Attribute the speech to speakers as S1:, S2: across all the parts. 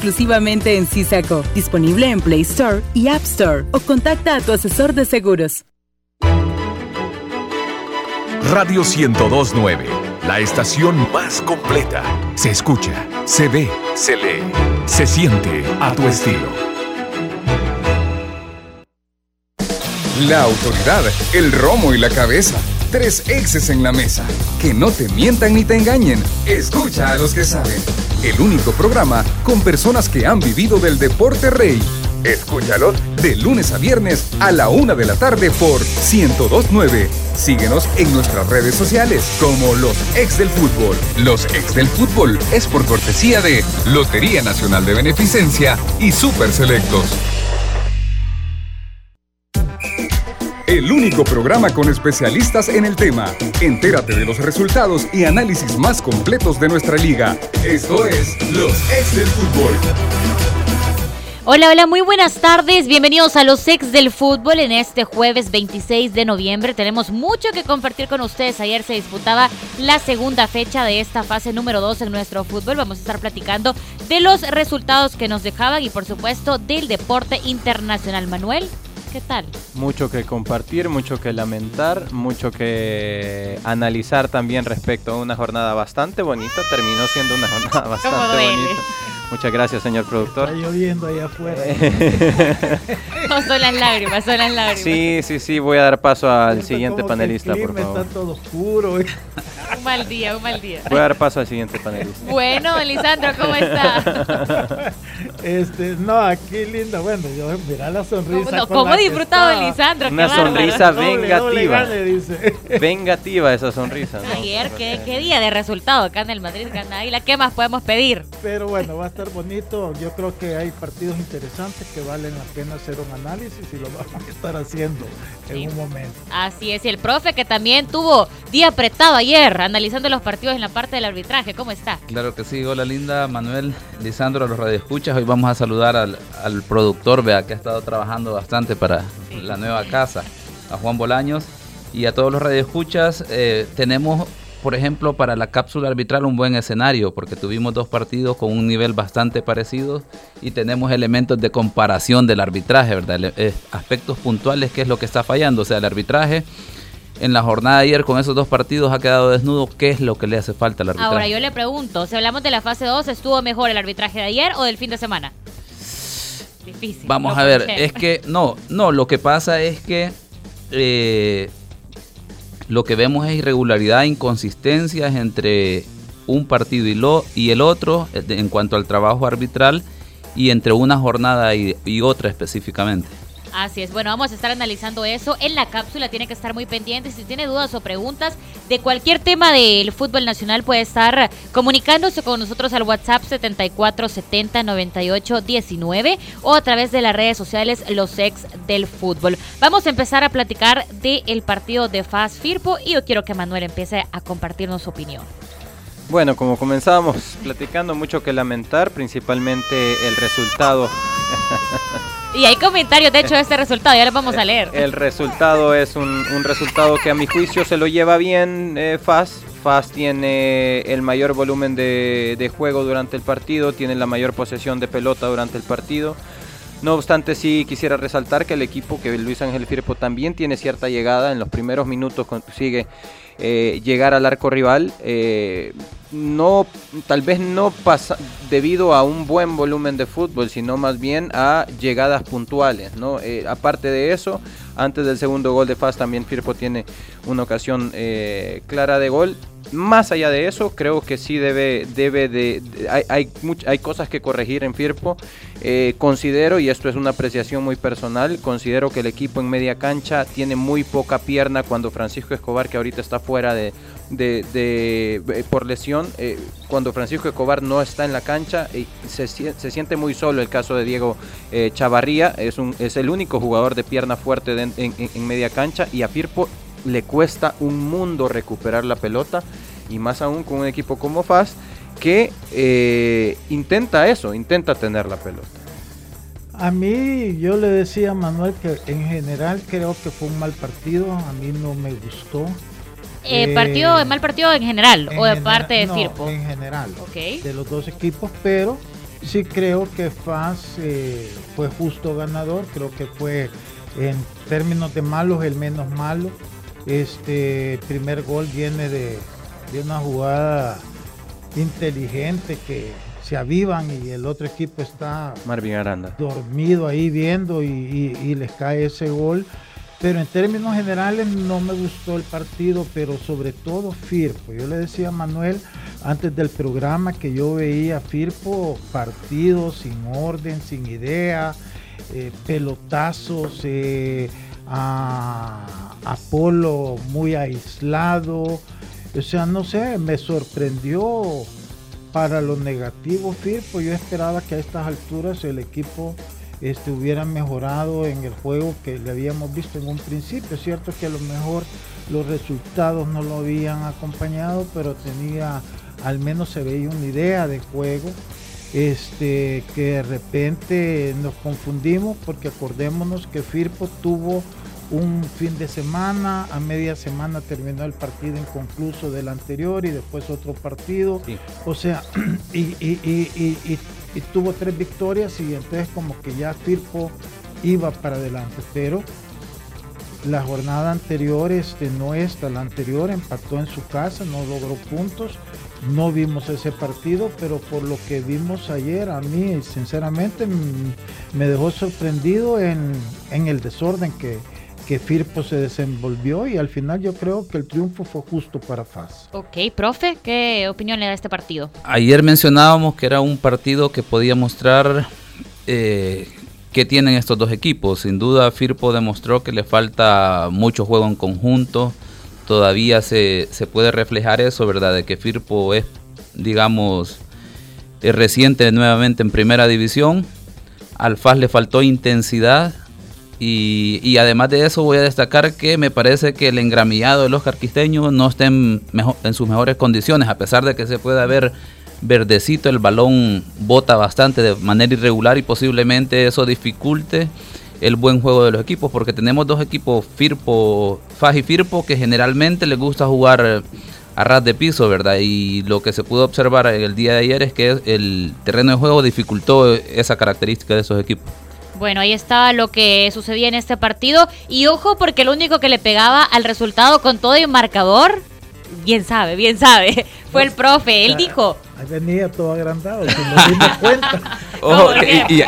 S1: exclusivamente en Cisaco. Disponible en Play Store y App Store o contacta a tu asesor de seguros.
S2: Radio 1029, la estación más completa. Se escucha, se ve, se lee, se siente a tu estilo.
S3: La autoridad, el romo y la cabeza. Tres exes en la mesa. Que no te mientan ni te engañen. Escucha a los que saben. El único programa con personas que han vivido del deporte rey. Escúchalos de lunes a viernes a la una de la tarde por 1029. Síguenos en nuestras redes sociales como Los Ex del Fútbol. Los Ex del Fútbol es por cortesía de Lotería Nacional de Beneficencia y Super Selectos. El único programa con especialistas en el tema. Entérate de los resultados y análisis más completos de nuestra liga. Esto es Los Ex del Fútbol.
S4: Hola, hola, muy buenas tardes. Bienvenidos a los ex del fútbol en este jueves 26 de noviembre. Tenemos mucho que compartir con ustedes. Ayer se disputaba la segunda fecha de esta fase número 2 en nuestro fútbol. Vamos a estar platicando de los resultados que nos dejaban y por supuesto del deporte internacional. Manuel, ¿Qué tal?
S5: Mucho que compartir, mucho que lamentar, mucho que analizar también respecto a una jornada bastante bonita. Terminó siendo una jornada bastante bonita. Muchas gracias, señor productor.
S6: Está lloviendo ahí afuera.
S4: no, son las lágrimas, son las lágrimas.
S5: Sí, sí, sí, voy a dar paso al siguiente panelista, por favor.
S6: Está todo oscuro.
S4: un mal día, un mal día.
S5: Voy a dar paso al siguiente panelista.
S4: Bueno, Lisandro, ¿cómo está?
S6: este, no, aquí linda. Bueno, yo, mira la sonrisa.
S4: ¿Cómo, disfrutado Lisandro?
S5: Una sonrisa vengativa. vengativa esa sonrisa.
S4: Ayer, ¿qué, ¿qué, día de resultado acá en el Madrid gana la ¿Qué más podemos pedir?
S6: Pero bueno, va a estar bonito. Yo creo que hay partidos interesantes que valen la pena hacer un análisis y lo vamos a estar haciendo en un momento.
S4: Así es, y el profe que también tuvo día apretado ayer, analizando los partidos en la parte del arbitraje. ¿Cómo está?
S7: Claro que sí. Hola, linda. Manuel, Lisandro, a los radioescuchas. Hoy vamos a saludar al, productor, vea, que ha estado trabajando bastante para la nueva casa, a Juan Bolaños. Y a todos los radioescuchas, eh, tenemos por ejemplo, para la cápsula arbitral un buen escenario, porque tuvimos dos partidos con un nivel bastante parecido y tenemos elementos de comparación del arbitraje, ¿verdad? Eh, aspectos puntuales, qué es lo que está fallando. O sea, el arbitraje en la jornada de ayer con esos dos partidos ha quedado desnudo. ¿Qué es lo que le hace falta al arbitraje?
S4: Ahora, yo le pregunto, si hablamos de la fase 2, ¿estuvo mejor el arbitraje de ayer o del fin de semana?
S7: Difícil. Vamos a ver, es que no, no, lo que pasa es que eh, lo que vemos es irregularidad, inconsistencias entre un partido y, lo, y el otro eh, en cuanto al trabajo arbitral y entre una jornada y otra específicamente.
S4: Así es, bueno, vamos a estar analizando eso en la cápsula, tiene que estar muy pendiente. Si tiene dudas o preguntas de cualquier tema del fútbol nacional, puede estar comunicándose con nosotros al WhatsApp 74709819 o a través de las redes sociales Los Ex del Fútbol. Vamos a empezar a platicar del partido de FAS Firpo y yo quiero que Manuel empiece a compartirnos su opinión.
S5: Bueno, como comenzábamos platicando, mucho que lamentar, principalmente el resultado.
S4: Y hay comentarios, de hecho, de este resultado, ya lo vamos a leer.
S5: El resultado es un, resultado que a mi juicio se lo lleva bien eh, FAS. FAS tiene el mayor volumen de, de, juego durante el partido, tiene la mayor posesión de pelota durante el partido. No obstante, sí quisiera resaltar que el equipo, que Luis Ángel Firpo también tiene cierta llegada, en los primeros minutos consigue eh, llegar al arco rival. Eh, no, tal vez no pasa debido a un buen volumen de fútbol, sino más bien a llegadas puntuales. ¿no? Eh, aparte de eso, antes del segundo gol de Faz también Firpo tiene una ocasión clara de gol más allá de eso, creo que sí debe, debe de, hay, hay, hay, cosas que corregir en Firpo. Eh, considero, y esto es una apreciación muy personal, considero que el equipo en media cancha tiene muy poca pierna cuando Francisco Escobar, que ahorita está fuera de, de, eh, por lesión, eh, cuando Francisco Escobar no está en la cancha, se, se, siente muy solo el caso de Diego Chavarría, es, un, es el único jugador de pierna fuerte en, en media cancha y a Firpo le cuesta un mundo recuperar la pelota y más aún con un equipo como FAS que eh, intenta eso, intenta tener la pelota.
S6: A mí yo le decía a Manuel que en general creo que fue un mal partido, a mí no me gustó.
S4: Eh, partido, mal partido en general o de parte de Firpo.
S6: En general, de los dos equipos, pero sí creo que Faz eh, fue justo ganador, creo que fue en términos de malos el menos malo. Este primer gol viene de, una jugada inteligente que se avivan y el otro equipo está
S5: Marvin Aranda.
S6: dormido ahí viendo y, les cae ese gol. Pero en términos generales no me gustó el partido, pero sobre todo Firpo. Yo le decía a Manuel antes del programa que yo veía Firpo partidos sin orden, sin idea, eh, pelotazos, eh, a Apolo muy aislado. O sea, no sé, me sorprendió para lo negativo Firpo. Yo esperaba que a estas alturas el equipo este, hubiera mejorado en el juego que le habíamos visto en un principio. Es cierto que a lo mejor los resultados no lo habían acompañado, pero tenía, al menos se veía una idea de juego. Este, que de repente nos confundimos porque acordémonos que Firpo tuvo un fin de semana, a media semana terminó el partido inconcluso del anterior y después otro partido. O sea, y, tuvo tres victorias y entonces como que ya Firpo iba para adelante. Pero la jornada anterior, este, no esta, la anterior empató en su casa, no logró puntos. No vimos ese partido, pero por lo que vimos ayer, a mí sinceramente me dejó sorprendido en, en el desorden que, que Firpo se desenvolvió y al final yo creo que el triunfo fue justo para FAS.
S4: Ok, profe, ¿qué opinión le da este partido?
S7: Ayer mencionábamos que era un partido que podía mostrar eh, qué tienen estos dos equipos. Sin duda Firpo demostró que le falta mucho juego en conjunto. Todavía se, se puede reflejar eso, ¿verdad? De que Firpo es, digamos, es reciente nuevamente en primera división. Al FAS le faltó intensidad y, además de eso voy a destacar que me parece que el engramillado de los carquisteños no está en, en sus mejores condiciones, a pesar de que se puede ver verdecito, el balón bota bastante de manera irregular y posiblemente eso dificulte el buen juego de los equipos, porque tenemos dos equipos, Firpo, Faj y Firpo, que generalmente les gusta jugar a ras de piso, ¿verdad? Y lo que se pudo observar el día de ayer es que el terreno de juego dificultó esa característica de esos equipos.
S4: Bueno, ahí estaba lo que sucedía en este partido. Y ojo, porque el único que le pegaba al resultado con todo y marcador, bien sabe, bien sabe, fue el profe. Él dijo.
S6: Ahí venía todo agrandado, sin nos cuenta.
S7: Ojo, y,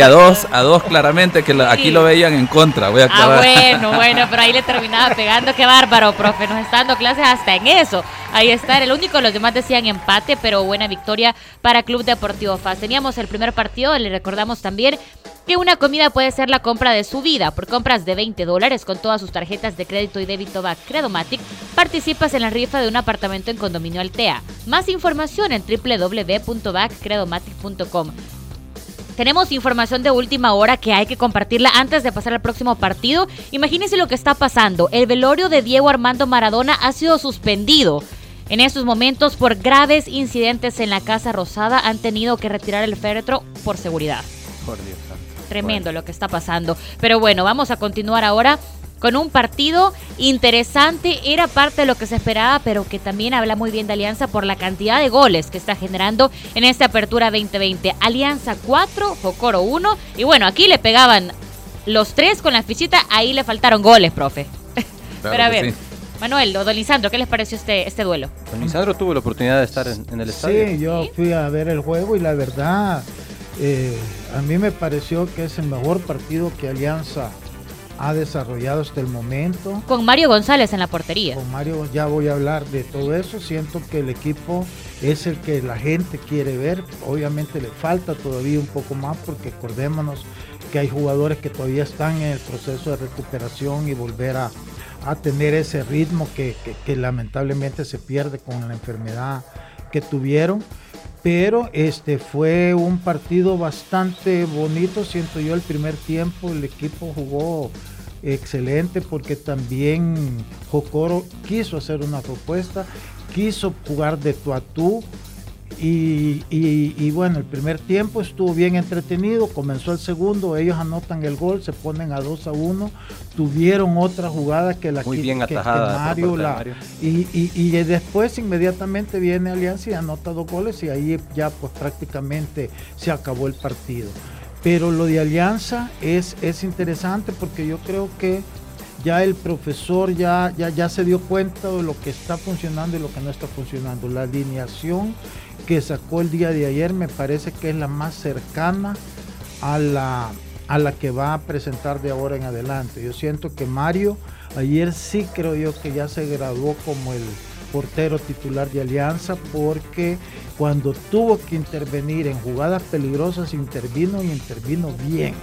S7: a dos, a dos claramente que aquí lo veían en contra. Voy a
S4: Ah, bueno, bueno, pero ahí le terminaba pegando. Qué bárbaro, profe. Nos está dando clases hasta en eso. Ahí está, el único. Los demás decían empate, pero buena victoria para Club Deportivo FAS. Teníamos el primer partido, le recordamos también que una comida puede ser la compra de su vida. Por compras de 20 dólares con todas sus tarjetas de crédito y débito BAC Credomatic, participas en la rifa de un apartamento en Condominio Más información en www.backcredomatic.com. Tenemos información de última hora que hay que compartirla antes de pasar al próximo partido. Imagínense lo que está pasando. El velorio de Diego Armando Maradona ha sido suspendido. En estos momentos, por graves incidentes en la Casa Rosada, han tenido que retirar el féretro por seguridad. Por Dios. Tremendo lo que está pasando. Pero bueno, vamos a continuar ahora con un partido interesante. Era parte de lo que se esperaba, pero que también habla muy bien de Alianza por la cantidad de goles que está generando en esta apertura 2020. Alianza 4, Jocoro 1. Y bueno, aquí le pegaban los tres con la fichita. Ahí le faltaron goles, profe. pero a ver. Manuel o Don Lisandro, ¿qué les pareció este, este duelo?
S5: Don Lisandro tuvo la oportunidad de estar en, el estadio.
S6: Sí, yo fui a ver el juego y la verdad, eh, a mí me pareció que es el mejor partido que Alianza ha desarrollado hasta el momento.
S4: Con Mario González en la portería.
S6: Con Mario ya voy a hablar de todo eso. Siento que el equipo es el que la gente quiere ver. Obviamente le falta todavía un poco más porque acordémonos que hay jugadores que todavía están en el proceso de recuperación y volver a, tener ese ritmo que lamentablemente se pierde con la enfermedad que tuvieron pero este fue un partido bastante bonito, siento yo el primer tiempo, el equipo jugó excelente porque también Jocoro quiso hacer una propuesta, quiso jugar de tú a tú y, bueno, el primer tiempo estuvo bien entretenido, comenzó el segundo, ellos anotan el gol, se ponen a 2 a 1, tuvieron otra jugada que la
S5: Muy
S6: que,
S5: bien
S6: que- que
S5: atajada
S6: Mario la-
S5: Mario.
S6: y, y- y después inmediatamente viene Alianza y anota dos goles y ahí ya pues prácticamente se acabó el partido. Pero lo de Alianza es, es interesante porque yo creo que ya el profesor ya, ya, ya se dio cuenta de lo que está funcionando y lo que no está funcionando. La alineación que sacó el día de ayer me parece que es la más cercana a la, a la que va a presentar de ahora en adelante. Yo siento que Mario ayer sí creo yo que ya se graduó como el portero titular de Alianza porque cuando tuvo que intervenir en jugadas peligrosas intervino y intervino bien.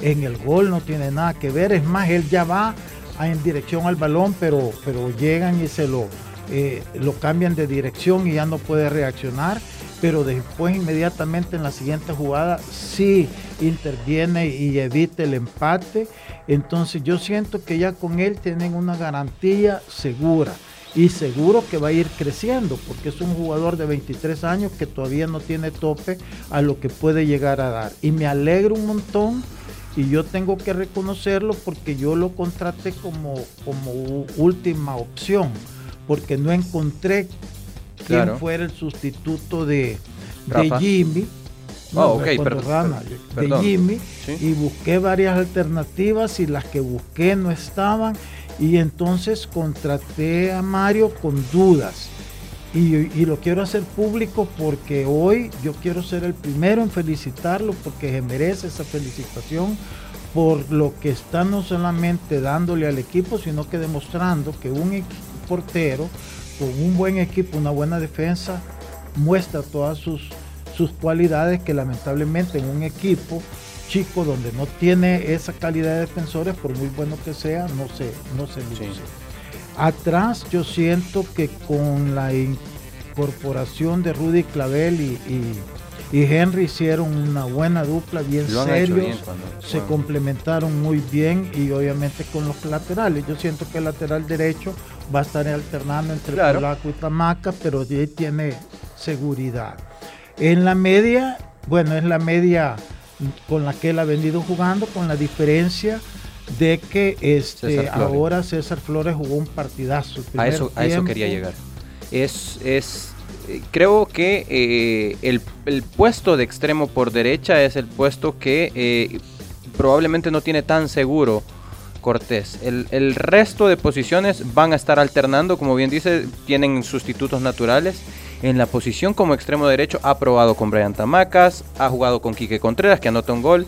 S6: En el gol no tiene nada que ver, es más, él ya va en dirección al balón, pero, pero llegan y se lo, eh, lo cambian de dirección y ya no puede reaccionar. Pero después inmediatamente en la siguiente jugada sí interviene y evita el empate. Entonces yo siento que ya con él tienen una garantía segura y seguro que va a ir creciendo porque es un jugador de 23 años que todavía no tiene tope a lo que puede llegar a dar. Y me alegro un montón y yo tengo que reconocerlo porque yo lo contraté como, como última opción porque no encontré quién fuera el sustituto de. Jimmy.
S5: Oh, ok,
S6: cuando
S5: perdón,
S6: Rana, de. Jimmy
S5: Sí.
S6: y busqué varias alternativas y las que busqué no estaban y entonces contraté a Mario con dudas y, y lo quiero hacer público porque hoy yo quiero ser el primero en felicitarlo porque se merece esa felicitación por lo que está no solamente dándole al equipo sino que demostrando que un equi- portero con un buen equipo, una buena defensa muestra todas sus, sus cualidades que lamentablemente en un equipo chico donde no tiene esa calidad de defensores, por muy bueno que sea, no se, no se luce. Atrás yo siento que con la incorporación de Rudy Clavel y, y- y Henry hicieron una buena dupla, bien
S5: Lo
S6: serios,
S5: bien cuando
S6: se complementaron muy bien y obviamente con los laterales. Yo siento que el lateral derecho va a estar alternando entre
S5: Claro.
S6: Polaco y Tamaca, pero tiene seguridad. En la media, bueno, es la media con la que él ha venido jugando, con la diferencia de que este,
S5: César
S6: ahora César Flores jugó un partidazo.
S5: A eso, a eso quería llegar. Es, es eh, creo que eh, el, el puesto de extremo por derecha es el puesto que eh, probablemente no tiene tan seguro Cortés. El, resto de posiciones van a estar alternando, como bien dice, tienen sustitutos naturales. En la posición como extremo derecho ha probado con Brian Tamacas, ha jugado con Quique Contreras, que anota un gol.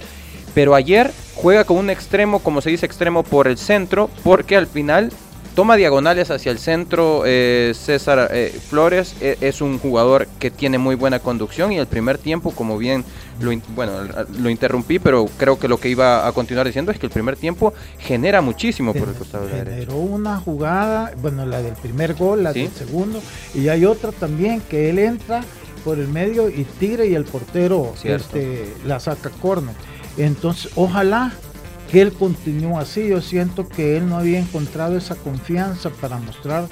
S5: Pero ayer juega con un extremo, como se dice, extremo por el centro, porque al final toma diagonales hacia el centro. eh, César eh, Flores eh, es un jugador que tiene muy buena conducción y el primer tiempo, como bien lo, bueno, lo interrumpí, pero creo que lo que iba a continuar diciendo es que el primer tiempo genera muchísimo por el costado de la derecha.
S6: Generó una jugada, bueno, la del primer gol, la
S5: Sí.
S6: del segundo, y hay otra también que él entra por el medio y tira y el portero este, la saca córner. Entonces, ojalá que él continúe así. Yo siento que él no había encontrado esa confianza para mostrar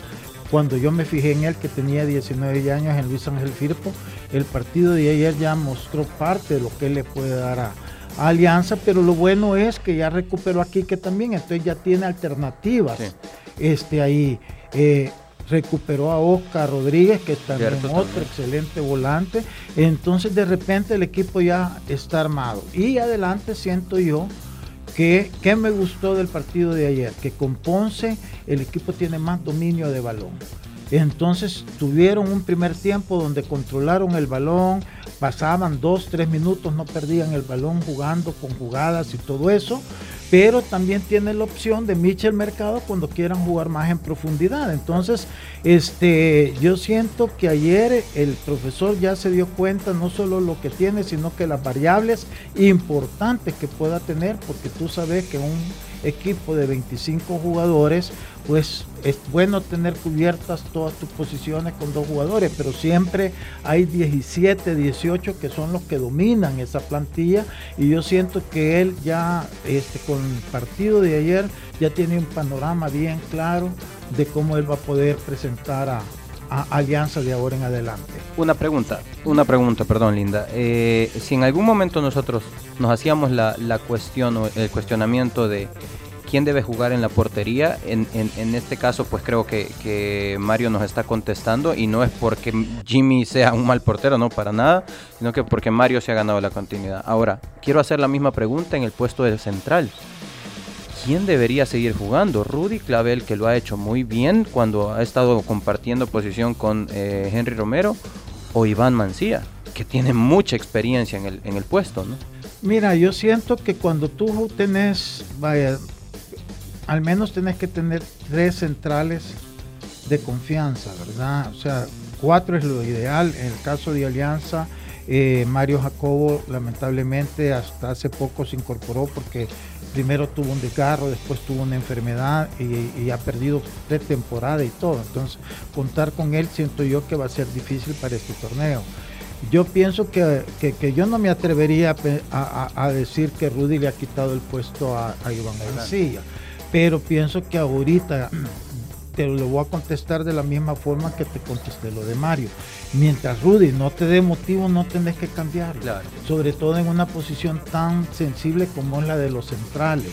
S6: cuando yo me fijé en él que tenía 19 años en Luis Ángel Firpo, el partido de ayer ya mostró parte de lo que él le puede dar a, a Alianza, pero lo bueno es que ya recuperó aquí que también, entonces ya tiene alternativas.
S5: Sí.
S6: Este ahí eh, recuperó a Oscar Rodríguez, que es también
S5: Cierto,
S6: otro
S5: también.
S6: excelente volante. Entonces de repente el equipo ya está armado. Y adelante siento yo que me gustó del partido de ayer, que con Ponce el equipo tiene más dominio de balón. Entonces tuvieron un primer tiempo donde controlaron el balón, pasaban dos, tres minutos, no perdían el balón jugando con jugadas y todo eso, pero también tiene la opción de Michel Mercado cuando quieran jugar más en profundidad. Entonces, este, yo siento que ayer el profesor ya se dio cuenta no solo lo que tiene, sino que las variables importantes que pueda tener, porque tú sabes que un equipo de 25 jugadores, pues es bueno tener cubiertas todas tus posiciones con dos jugadores, pero siempre hay 17, 18 que son los que dominan esa plantilla y yo siento que él ya este, con el partido de ayer ya tiene un panorama bien claro de cómo él va a poder presentar a, Alianza de ahora en adelante.
S5: Una pregunta, una pregunta, perdón, Linda. Eh, si en algún momento nosotros nos hacíamos la, la cuestión o el cuestionamiento de quién debe jugar en la portería. En, este caso, pues creo que, Mario nos está contestando y no es porque Jimmy sea un mal portero, no para nada, sino que porque Mario se ha ganado la continuidad. Ahora, quiero hacer la misma pregunta en el puesto del central. ¿Quién debería seguir jugando? Rudy Clavel, que lo ha hecho muy bien cuando ha estado compartiendo posición con eh, Henry Romero, o Iván Mancía, que tiene mucha experiencia en el, en el puesto, ¿no?
S6: Mira, yo siento que cuando tú tenés, vaya, al menos tenés que tener tres centrales de confianza, ¿verdad? O sea, cuatro es lo ideal. En el caso de Alianza, eh, Mario Jacobo lamentablemente hasta hace poco se incorporó porque primero tuvo un desgarro, después tuvo una enfermedad y, ha perdido temporada y todo. Entonces, contar con él siento yo que va a ser difícil para este torneo. Yo pienso que, yo no me atrevería a, decir que Rudy le ha quitado el puesto a, Iván García pero pienso que ahorita te lo voy a contestar de la misma forma que te contesté lo de Mario. Mientras Rudy no te dé motivo, no tenés que cambiar. Sobre todo en una posición tan sensible como es la de los centrales.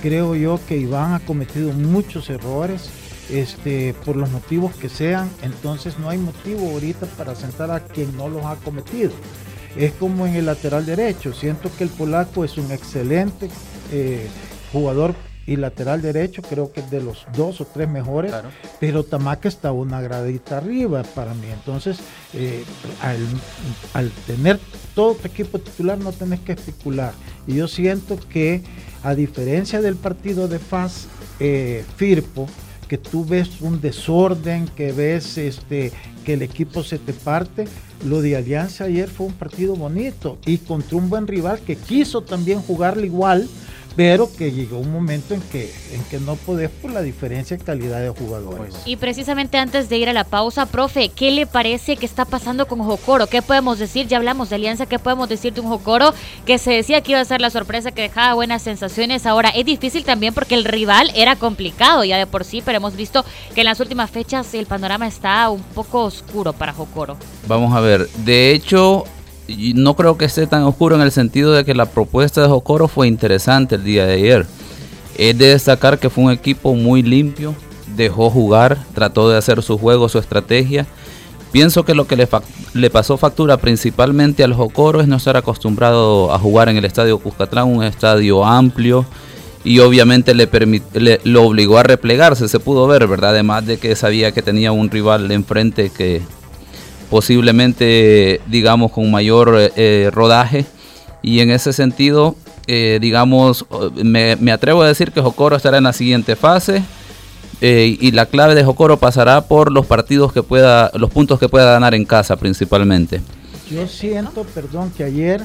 S6: Creo yo que Iván ha cometido muchos errores este, por los motivos que sean. Entonces no hay motivo ahorita para sentar a quien no los ha cometido. Es como en el lateral derecho. Siento que el polaco es un excelente eh, jugador y lateral derecho creo que es de los dos o tres mejores, pero Tamaca está una gradita arriba para mí. Entonces, eh, al, tener todo tu equipo titular no tenés que especular. Y yo siento que a diferencia del partido de FAS eh, Firpo, que tú ves un desorden, que ves este, que el equipo se te parte, lo de Alianza ayer fue un partido bonito y contra un buen rival que quiso también jugarle igual pero que llegó un momento en que, en que no podés por la diferencia de calidad de jugadores.
S4: Y precisamente antes de ir a la pausa, profe, ¿qué le parece que está pasando con Jocoro? ¿Qué podemos decir? Ya hablamos de Alianza, ¿qué podemos decir de un Jocoro que se decía que iba a ser la sorpresa, que dejaba buenas sensaciones? Ahora es difícil también porque el rival era complicado ya de por sí, pero hemos visto que en las últimas fechas el panorama está un poco oscuro para Jocoro.
S7: Vamos a ver, de hecho no creo que esté tan oscuro en el sentido de que la propuesta de Jocoro fue interesante el día de ayer. Es de destacar que fue un equipo muy limpio, dejó jugar, trató de hacer su juego, su estrategia. Pienso que lo que le, pasó factura principalmente al Jocoro es no estar acostumbrado a jugar en el estadio Cuscatlán, un estadio amplio, y obviamente le, le, lo obligó a replegarse, se pudo ver, ¿verdad? Además de que sabía que tenía un rival enfrente que posiblemente, digamos, con mayor eh, rodaje. Y en ese sentido, eh, digamos, me, atrevo a decir que Jocoro estará en la siguiente fase. Eh, y la clave de Jocoro pasará por los partidos que pueda, los puntos que pueda ganar en casa principalmente.
S6: Yo siento, perdón, que ayer,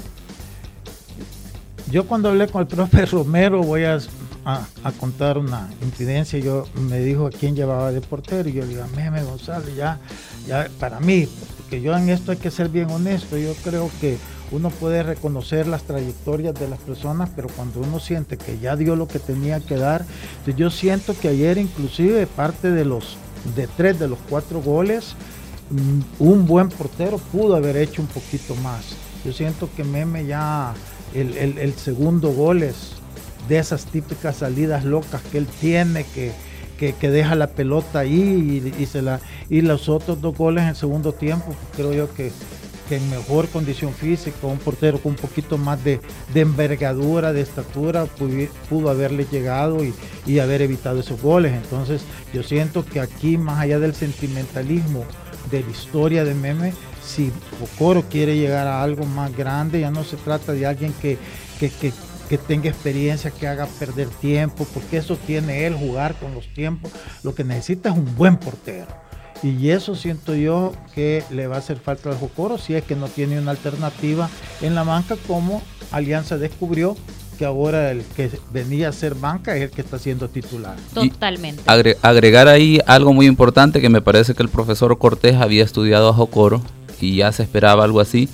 S6: yo cuando hablé con el profe Romero, voy a, contar una incidencia, yo me dijo a quién llevaba de portero, y yo le digo, Meme González, ya, ya para mí, que yo en esto hay que ser bien honesto. Yo creo que uno puede reconocer las trayectorias de las personas, pero cuando uno siente que ya dio lo que tenía que dar, yo siento que ayer inclusive parte de los de tres de los cuatro goles, mm, un buen portero pudo haber hecho un poquito más. Yo siento que Meme ya el, segundo gol es de esas típicas salidas locas que él tiene, que, que, deja la pelota ahí y, se la, y los otros dos goles en segundo tiempo, creo yo que, en mejor condición física, un portero con un poquito más de, envergadura, de estatura, pudo, haberle llegado y, haber evitado esos goles. Entonces yo siento que aquí, más allá del sentimentalismo de la historia de Meme, si Ocoro quiere llegar a algo más grande, ya no se trata de alguien que tenga experiencia, que haga perder tiempo, porque eso tiene él, jugar con los tiempos. Lo que necesita es un buen portero. Y eso siento yo que le va a hacer falta al Jocoro si es que no tiene una alternativa en la banca como Alianza descubrió que ahora el que venía a ser banca es el que está siendo titular.
S4: Totalmente.
S7: agregar ahí algo muy importante que me parece que el profesor Cortés había estudiado a Jocoro y ya se esperaba algo así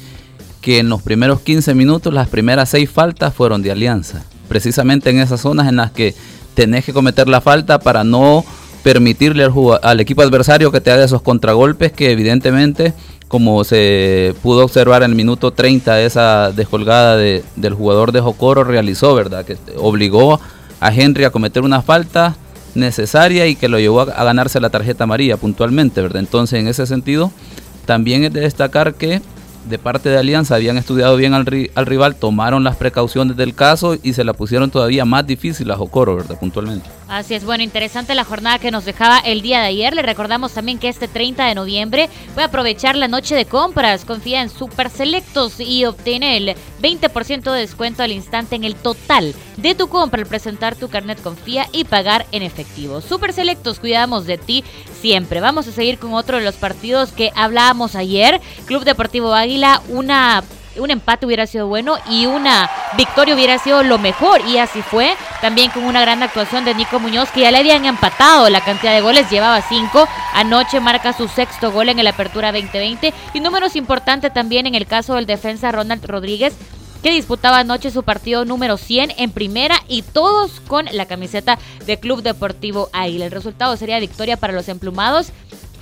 S7: que en los primeros 15 minutos las primeras 6 faltas fueron de Alianza. Precisamente en esas zonas en las que tenés que cometer la falta para no permitirle al, equipo adversario que te haga esos contragolpes que evidentemente, como se pudo observar en el minuto 30, esa descolgada del jugador de Jocoro realizó, ¿verdad? Que obligó a Henry a cometer una falta necesaria y que lo llevó a, a ganarse la tarjeta amarilla puntualmente, ¿verdad? Entonces, en ese sentido, también es de destacar que de parte de Alianza habían estudiado bien al, rival, tomaron las precauciones del caso y se la pusieron todavía más difícil a Jocoro, ¿verdad? Puntualmente.
S4: Así es, bueno, interesante la jornada que nos dejaba el día de ayer. Le recordamos también que este 30 de noviembre puede aprovechar la noche de compras. Confía en Super Selectos y obtiene el 20% de descuento al instante en el total de tu compra al presentar tu carnet Confía y pagar en efectivo. Super Selectos, cuidamos de ti siempre. Vamos a seguir con otro de los partidos que hablábamos ayer. Club Deportivo Águila, una un empate hubiera sido bueno y una victoria hubiera sido lo mejor. Y así fue. También con una gran actuación de Nico Muñoz, que ya le habían empatado la cantidad de goles, llevaba cinco. Anoche marca su sexto gol en el Apertura 2020. Y números importantes también en el caso del defensa Ronald Rodríguez, que disputaba anoche su partido número 100 en primera y todos con la camiseta de Club Deportivo Águila. El resultado sería victoria para los emplumados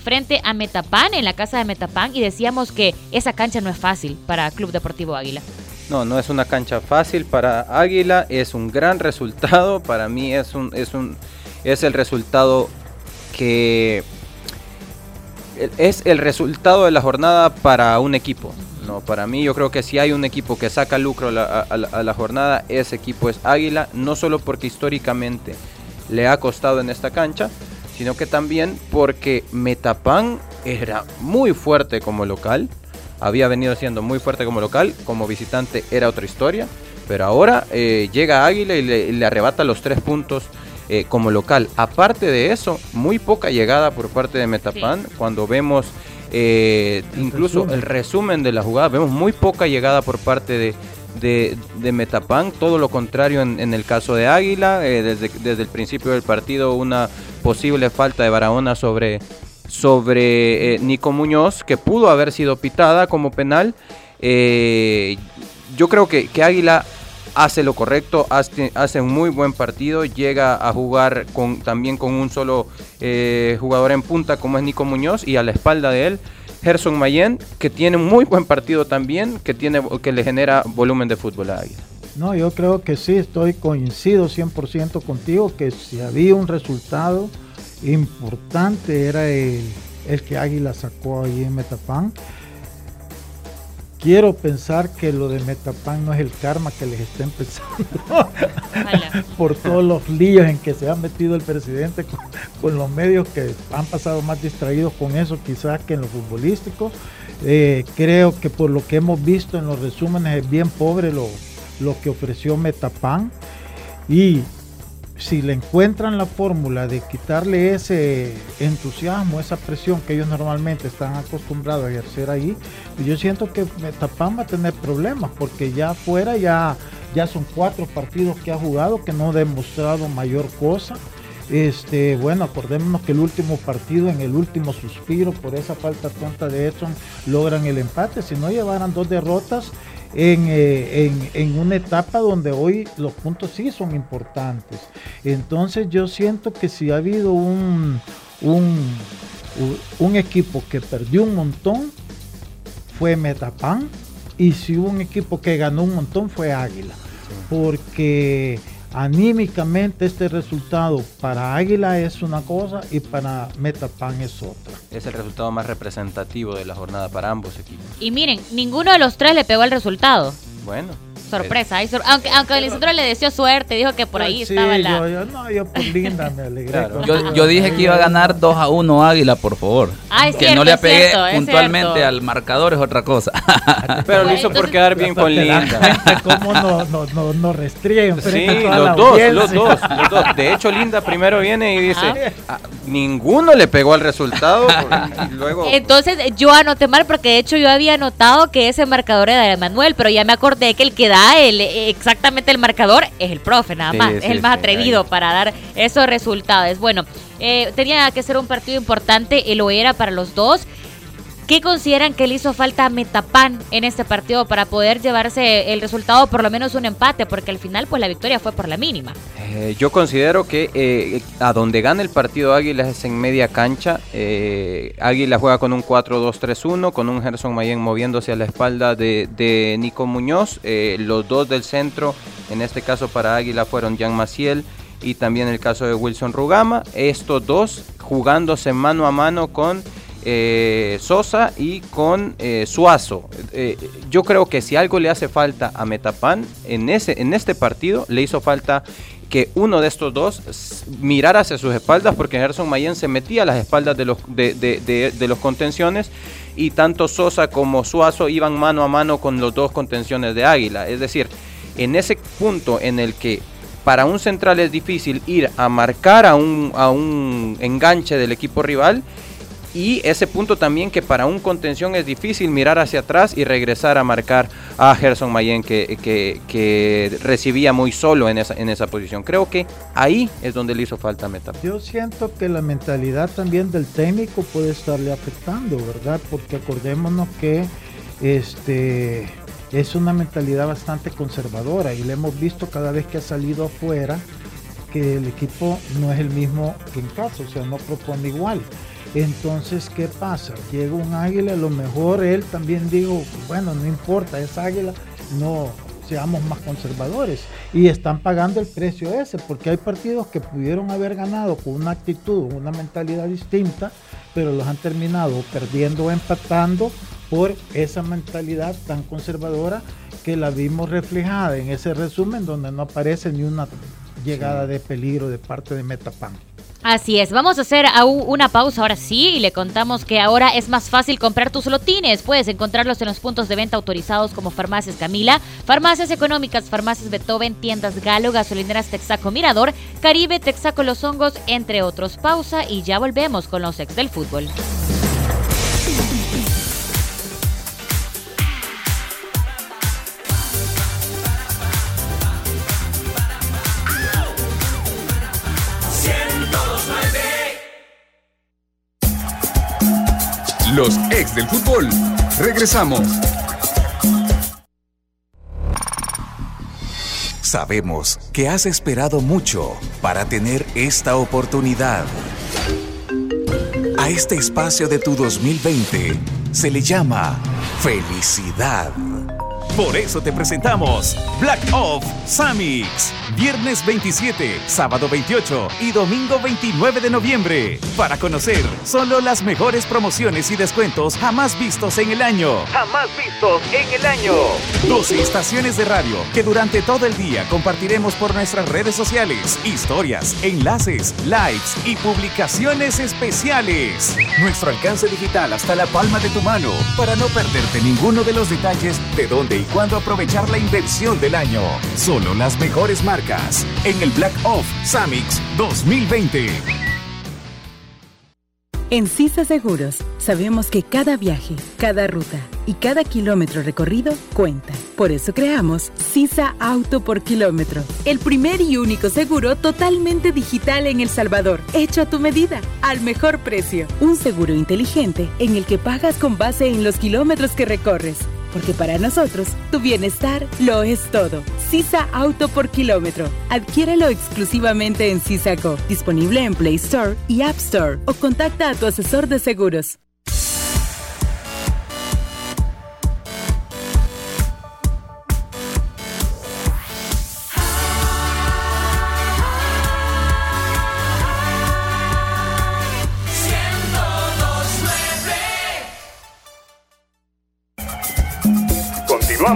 S4: frente a Metapan, en la casa de Metapan, y decíamos que esa cancha no es fácil para Club Deportivo Águila.
S5: No, no es una cancha fácil para Águila, es un gran resultado, para mí es un, es un, es el resultado que es el resultado de la jornada para un equipo. No, para mí yo creo que si hay un equipo que saca lucro a la jornada, ese equipo es Águila, no solo porque históricamente le ha costado en esta cancha, sino que también porque Metapan era muy fuerte como local, había venido siendo muy fuerte como local, como visitante era otra historia, pero ahora eh, llega Águila y le, arrebata los tres puntos eh, como local. Aparte de eso, muy poca llegada por parte de Metapan, cuando vemos eh, incluso el resumen de la jugada, vemos muy poca llegada por parte de, de, Metapan, todo lo contrario en, el caso de Águila, desde, desde el principio del partido una posible falta de Barahona sobre, sobre eh, Nico Muñoz, que pudo haber sido pitada como penal. Eh, yo creo que, que, Águila hace lo correcto, hace, hace, un muy buen partido, llega a jugar con, también con un solo eh, jugador en punta como es Nico Muñoz y a la espalda de él. Gerson Mayen, que tiene un muy buen partido también, que, tiene, que le genera volumen de fútbol a Águila.
S6: No, yo creo que sí, estoy coincido 100% contigo que si había un resultado importante era el, que Águila sacó ahí en Metapan. Quiero pensar que lo de Metapan no es el karma que les está empezando por todos los líos en que se ha metido el presidente con, los medios que han pasado más distraídos con eso quizás que en lo futbolístico. Eh, creo que por lo que hemos visto en los resúmenes es bien pobre lo, lo que ofreció Metapan y si le encuentran la fórmula de quitarle ese entusiasmo, esa presión que ellos normalmente están acostumbrados a ejercer ahí, pues yo siento que Metapan va a tener problemas porque ya afuera ya, ya son cuatro partidos que ha jugado que no ha demostrado mayor cosa. Este, bueno, acordémonos que el último partido, en el último suspiro por esa falta tonta de Edson, logran el empate. Si no llevaran dos derrotas, eh, en, una etapa donde hoy los puntos sí son importantes. Entonces yo siento que si ha habido un, un, un equipo que perdió un montón, fue Metapan, y si hubo un equipo que ganó un montón, fue Águila. Porque anímicamente este resultado para Águila es una cosa y para Metapan es otra.
S5: Es el resultado más representativo de la jornada para ambos equipos.
S4: Y miren, ninguno de los tres le pegó el resultado.
S5: Bueno,
S4: sorpresa. aunque aunque Lisandro le deseó suerte, dijo que por ahí estaba la.
S6: Yo, yo, no, yo por linda me alegré.
S7: yo, dije que iba a ganar 2 a 1 Águila, por favor.
S4: Ah,
S7: que no le apegué puntualmente al marcador es otra cosa.
S5: Pero lo hizo por quedar bien con Linda.
S6: ¿Cómo no, no, no?
S5: Sí, los dos, los dos, los dos. De hecho, Linda primero viene y dice: ah. ninguno le pegó al resultado. Y luego...
S4: Entonces, yo anoté mal porque de hecho yo había notado que ese marcador era de Manuel, pero ya me acordé que el que da el, exactamente el marcador es el profe, nada más. es el más atrevido para dar esos resultados. Bueno, eh, tenía que ser un partido importante, y lo era para los dos. ¿Qué consideran que le hizo falta a Metapan en este partido para poder llevarse el resultado, por lo menos un empate? Porque al final, pues la victoria fue por la mínima.
S5: Eh, yo considero que eh, a donde gana el partido Águila es en media cancha. Eh, Águila juega con un 4-2-3-1, con un Gerson Mayen moviéndose a la espalda de, Nico Muñoz. los dos del centro, en este caso para Águila, fueron Jan Maciel y también el caso de Wilson Rugama. Estos dos jugándose mano a mano con eh, Sosa y con eh, Suazo. Eh, yo creo que si algo le hace falta a Metapan en, ese, en este partido, le hizo falta que uno de estos dos mirara hacia sus espaldas, porque Gerson Mayen se metía a las espaldas de los, de, los contenciones y tanto Sosa como Suazo iban mano a mano con los dos contenciones de Águila. Es decir, en ese punto en el que para un central es difícil ir a marcar a un, a un enganche del equipo rival, y ese punto también que para un contención es difícil mirar hacia atrás y regresar a marcar a Gerson Mayen que, que, recibía muy solo en esa, en esa posición. Creo que ahí es donde le hizo falta Meta.
S6: Yo siento que la mentalidad también del técnico puede estarle afectando, ¿verdad? Porque acordémonos que este es una mentalidad bastante conservadora y le hemos visto cada vez que ha salido afuera que el equipo no es el mismo que en casa, o sea, no propone igual. Entonces, ¿qué pasa? Llega un águila, a lo mejor él también dijo, bueno, no importa, es águila, no seamos más conservadores. Y están pagando el precio ese, porque hay partidos que pudieron haber ganado con una actitud, una mentalidad distinta, pero los han terminado perdiendo o empatando por esa mentalidad tan conservadora que la vimos reflejada en ese resumen donde no aparece ni una llegada de peligro de parte de Metapan.
S4: Así es, vamos a hacer una pausa ahora sí y le contamos que ahora es más fácil comprar tus lotines. Puedes encontrarlos en los puntos de venta autorizados como Farmacias Camila, Farmacias Económicas, Farmacias Beethoven, Tiendas Galo, Gasolineras Texaco Mirador, Caribe, Texaco Los Hongos, entre otros. Pausa y ya volvemos con los ex del fútbol.
S2: Los ex del fútbol. Regresamos. Sabemos que has esperado mucho para tener esta oportunidad. A este espacio de tu 2020 se le llama felicidad. Por eso te presentamos Black Off Samix. Viernes 27, sábado 28 y domingo 29 de noviembre. Para conocer solo las mejores promociones y descuentos jamás vistos en el año. Jamás vistos en el año. 12 estaciones de radio que durante todo el día compartiremos por nuestras redes sociales. Historias, enlaces, lives y publicaciones especiales. Nuestro alcance digital hasta la palma de tu mano para no perderte ninguno de los detalles de dónde y cuándo aprovechar la inversión del año. Solo las mejores marcas en el Black Off Samix 2020.
S1: En CISA Seguros sabemos que cada viaje, cada ruta y cada kilómetro recorrido cuenta. Por eso creamos CISA Auto por Kilómetro, el primer y único seguro totalmente digital en El Salvador, hecho a tu medida, al mejor precio. Un seguro inteligente en el que pagas con base en los kilómetros que recorres porque para nosotros tu bienestar lo es todo. Sisa Auto por kilómetro. Adquiérelo exclusivamente en Sisaco, disponible en Play Store y App Store o contacta a tu asesor de seguros.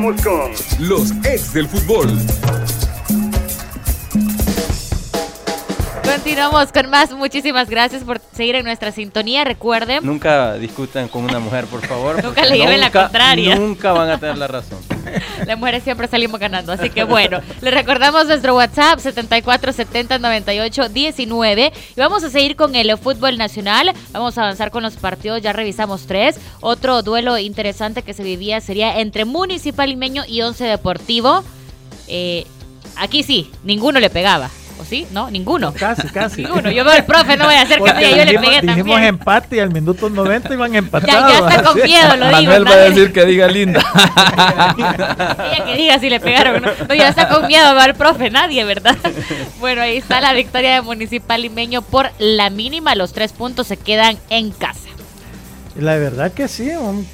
S2: Vamos con los ex del fútbol.
S4: Continuamos con más. Muchísimas gracias por seguir en nuestra sintonía. Recuerden.
S5: Nunca discutan con una mujer, por favor.
S4: nunca le lleven la contraria.
S5: Nunca van a tener la razón.
S4: Las mujeres siempre salimos ganando. Así que bueno, les recordamos nuestro WhatsApp 7470 98 19. Y vamos a seguir con el fútbol nacional. Vamos a avanzar con los partidos. Ya revisamos tres. Otro duelo interesante que se vivía sería entre Municipal Limeño y Once Deportivo. Eh, aquí sí, ninguno le pegaba. ¿O sí? ¿No? Ninguno.
S6: Casi, casi.
S4: Ninguno. Yo veo al profe, no voy a hacer que yo le
S6: dijimos,
S4: pegué
S6: dijimos
S4: también.
S6: empate y al minuto 90 iban
S4: Ya,
S6: empatados.
S4: ya está con miedo, lo digo.
S7: Manuel va a decir que diga linda.
S4: Ella que diga si le pegaron o no. No, ya está con miedo, va el profe, nadie, ¿verdad? Bueno, ahí está la victoria de Municipal Limeño por la mínima. Los tres puntos se quedan en casa.
S6: La verdad que sí, un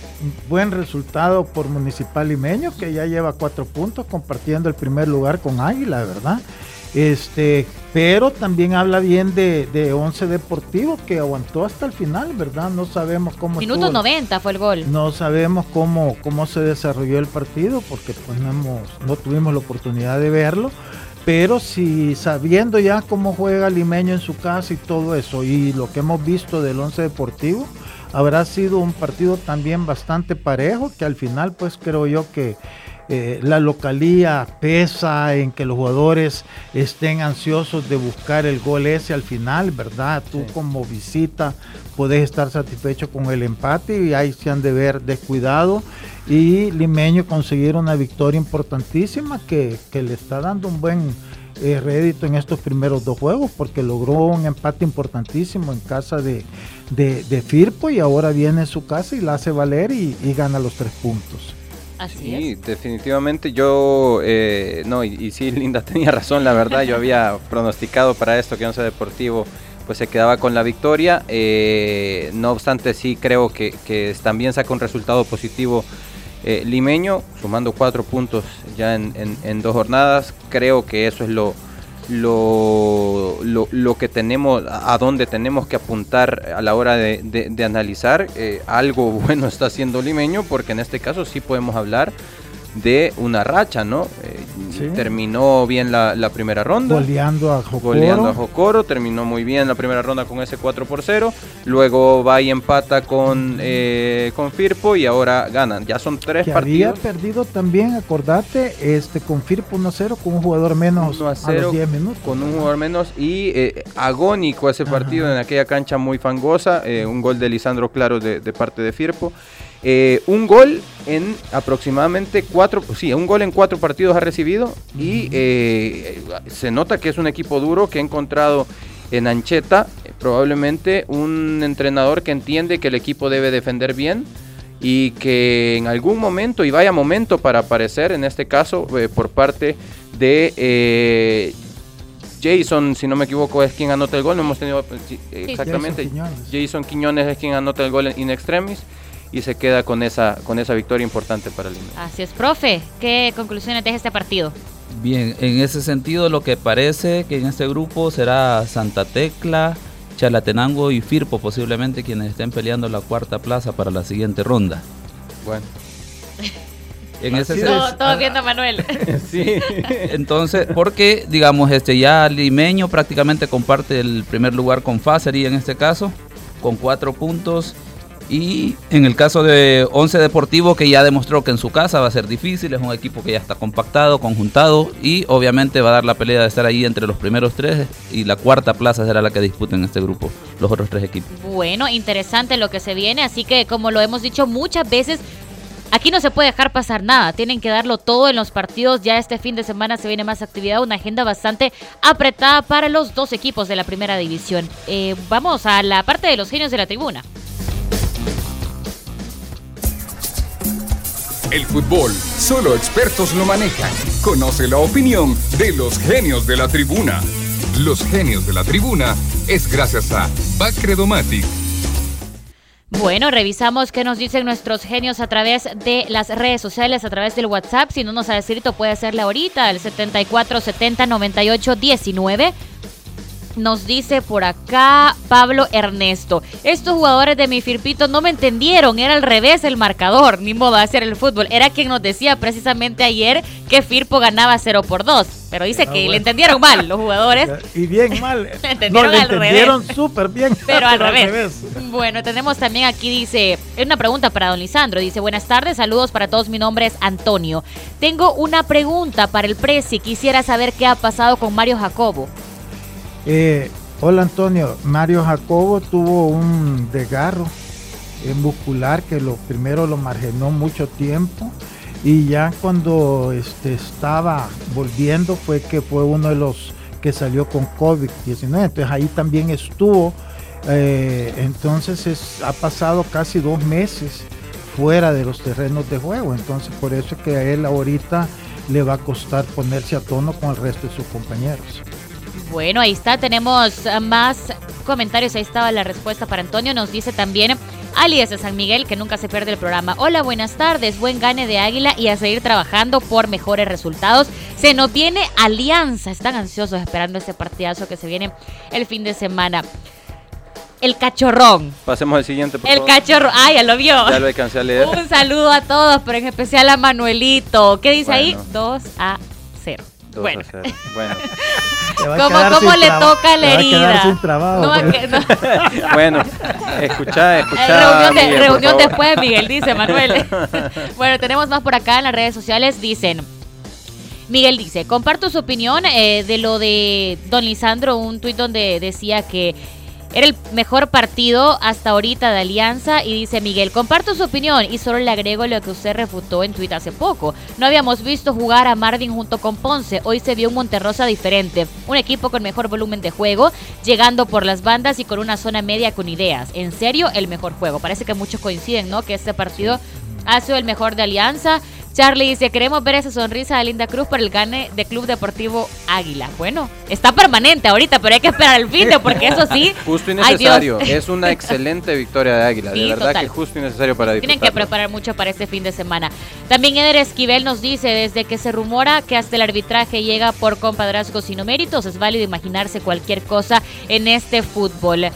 S6: buen resultado por Municipal Limeño, que ya lleva cuatro puntos compartiendo el primer lugar con Águila, ¿verdad? Este, pero también habla bien de, de Once Deportivo, que aguantó hasta el final, ¿verdad? No sabemos cómo
S4: Minuto
S6: estuvo-
S4: 90 fue el gol.
S6: No sabemos cómo, cómo se desarrolló el partido, porque pues no, hemos, no tuvimos la oportunidad de verlo. Pero si sabiendo ya cómo juega Limeño en su casa y todo eso, y lo que hemos visto del Once Deportivo, habrá sido un partido también bastante parejo, que al final pues creo yo que eh, la localía pesa en que los jugadores estén ansiosos de buscar el gol ese al final, ¿verdad? Tú como visita podés estar satisfecho con el empate y ahí se han de ver descuidado y Limeño conseguir una victoria importantísima que, que le está dando un buen eh, rédito en estos primeros dos juegos porque logró un empate importantísimo en casa de, de, de Firpo y ahora viene en su casa y la hace valer y, y gana los tres puntos.
S4: Así
S5: Sí,
S4: es.
S5: definitivamente yo, eh, no, y, y sí, Linda tenía razón, la verdad, yo había pronosticado para esto que Once Deportivo pues se quedaba con la victoria, eh, no obstante sí creo que, que también saca un resultado positivo eh, limeño, sumando cuatro puntos ya en, en- en dos jornadas, creo que eso es lo, lo, lo, lo que tenemos, a donde tenemos que apuntar a la hora de, de- de analizar. Eh, algo bueno está haciendo Limeño, porque en este caso sí podemos hablar de una racha, ¿no? Eh,
S6: Sí.
S5: Terminó bien la, la primera ronda.
S6: Goleando a Jocoro.
S5: Goleando a Jocoro, terminó muy bien la primera ronda con ese 4 por 0. Luego va y empata con, eh, con Firpo y ahora ganan. Ya son tres
S6: que había
S5: partidos.
S6: perdido también, acordate, este con Firpo 1-0 con un jugador menos
S5: 1 a
S6: a,
S5: 0
S6: los 10 minutos.
S5: con un jugador menos y eh, agónico ese partido en aquella cancha muy fangosa, eh, un gol de Lisandro Claro de, de parte de Firpo. Eh, un gol en aproximadamente cuatro, sí, un gol en cuatro partidos ha recibido y eh, se nota que es un equipo duro que ha encontrado en Ancheta eh, probablemente un entrenador que entiende que el equipo debe defender bien y que en algún momento, y vaya momento para aparecer, en este caso eh, por parte de eh, Jason, si no me equivoco, es quien anota el gol. No hemos tenido eh, exactamente.
S6: Jason Quiñones.
S5: Jason Quiñones es quien anota el gol en in extremis y se queda con esa con esa victoria importante para el Lima.
S4: Así es, profe. ¿Qué conclusiones deja este partido?
S7: Bien, en ese sentido lo que parece que en este grupo será Santa Tecla, Chalatenango y Firpo posiblemente quienes estén peleando la cuarta plaza para la siguiente ronda.
S5: Bueno,
S7: En ese
S6: es.
S4: Todo, todo viendo a Manuel.
S5: sí.
S7: Entonces, porque digamos este ya Limeño prácticamente comparte el primer lugar con Facerí en este caso, con cuatro puntos. Y en el caso de Once Deportivo, que ya demostró que en su casa va a ser difícil, es un equipo que ya está compactado, conjuntado y obviamente va a dar la pelea de estar ahí entre los primeros tres y la cuarta plaza será la que disputen este grupo, los otros tres equipos.
S4: Bueno, interesante lo que se viene, así que como lo hemos dicho muchas veces, aquí no se puede dejar pasar nada, tienen que darlo todo en los partidos, ya este fin de semana se viene más actividad, una agenda bastante apretada para los dos equipos de la primera división. Eh, vamos a la parte de los genios de la tribuna.
S3: El fútbol, solo expertos lo manejan. Conoce la opinión de los genios de la tribuna. Los genios de la tribuna es gracias a Bacredomatic.
S4: Bueno, revisamos qué nos dicen nuestros genios a través de las redes sociales, a través del WhatsApp. Si no nos ha escrito, puede hacerle ahorita al 7470 98 19. Nos dice por acá Pablo Ernesto. Estos jugadores de mi Firpito no me entendieron. Era al revés el marcador. Ni modo de hacer el fútbol. Era quien nos decía precisamente ayer que Firpo ganaba 0 por 2. Pero dice
S6: Ah,
S4: que
S6: bueno.
S4: le entendieron mal los jugadores.
S6: Y bien mal.
S4: Le entendieron
S6: no, le
S4: al revés.
S6: entendieron súper bien.
S4: Pero al revés. Bueno, tenemos también aquí, dice, es una pregunta para don Lisandro. Dice, buenas tardes, saludos para todos, mi nombre es Antonio. Tengo una pregunta para el Prezi. Quisiera saber qué ha pasado con Mario Jacobo.
S6: Eh, hola Antonio, Mario Jacobo tuvo un desgarro eh, muscular que lo primero lo marginó mucho tiempo y ya cuando este, estaba volviendo fue que fue uno de los que salió con COVID-19. Entonces ahí también estuvo. Eh, entonces ha pasado casi dos meses fuera de los terrenos de juego. Entonces por eso es que a él ahorita le va a costar ponerse a tono con el resto de sus compañeros.
S4: Bueno, ahí está, tenemos más comentarios, ahí estaba la respuesta para Antonio, nos dice también Alias de San Miguel, que nunca se pierde el programa. Hola, buenas tardes, buen gane de Águila y a seguir trabajando por mejores resultados. Se nos viene Alianza, están ansiosos esperando ese partidazo que se viene el fin de semana. El cachorrón.
S5: Pasemos al siguiente.
S4: Por el cachorrón. Ah, ya lo vio.
S5: Ya lo alcancé a leer.
S4: Un saludo a todos, pero en especial a Manuelito. ¿Qué dice ahí? 2 a 0 bueno. bueno. ¿Cómo, le toca la herida?
S6: Sin trabajo,
S5: bueno, escucha, escucha.
S4: Reunión, reunión después, Miguel, dice Manuel. bueno, tenemos más por acá en las redes sociales. Dicen. Miguel dice, comparto su opinión eh, de lo de Don Lisandro, un tuit donde decía que era el mejor partido hasta ahorita de Alianza y dice Miguel, comparto su opinión y solo le agrego lo que usted refutó en Twitter hace poco. No habíamos visto jugar a Marvin junto con Ponce, hoy se vio un Monterrosa diferente, un equipo con mejor volumen de juego, llegando por las bandas y con una zona media con ideas. En serio, el mejor juego. Parece que muchos coinciden, ¿no? Que este partido ha sido el mejor de Alianza. Charlie dice, queremos ver esa sonrisa de Linda Cruz por el gane de Club Deportivo Águila. Bueno, está permanente ahorita, pero hay que esperar el fin de porque eso sí.
S5: Justo y necesario. es una excelente victoria de Águila. de verdad que justo y necesario para
S4: Tienen que preparar mucho para este fin de semana. También Eder Esquivel nos dice, desde que se rumora que hasta el arbitraje llega por compadrazgos y no méritos, es válido imaginarse cualquier cosa en este fútbol.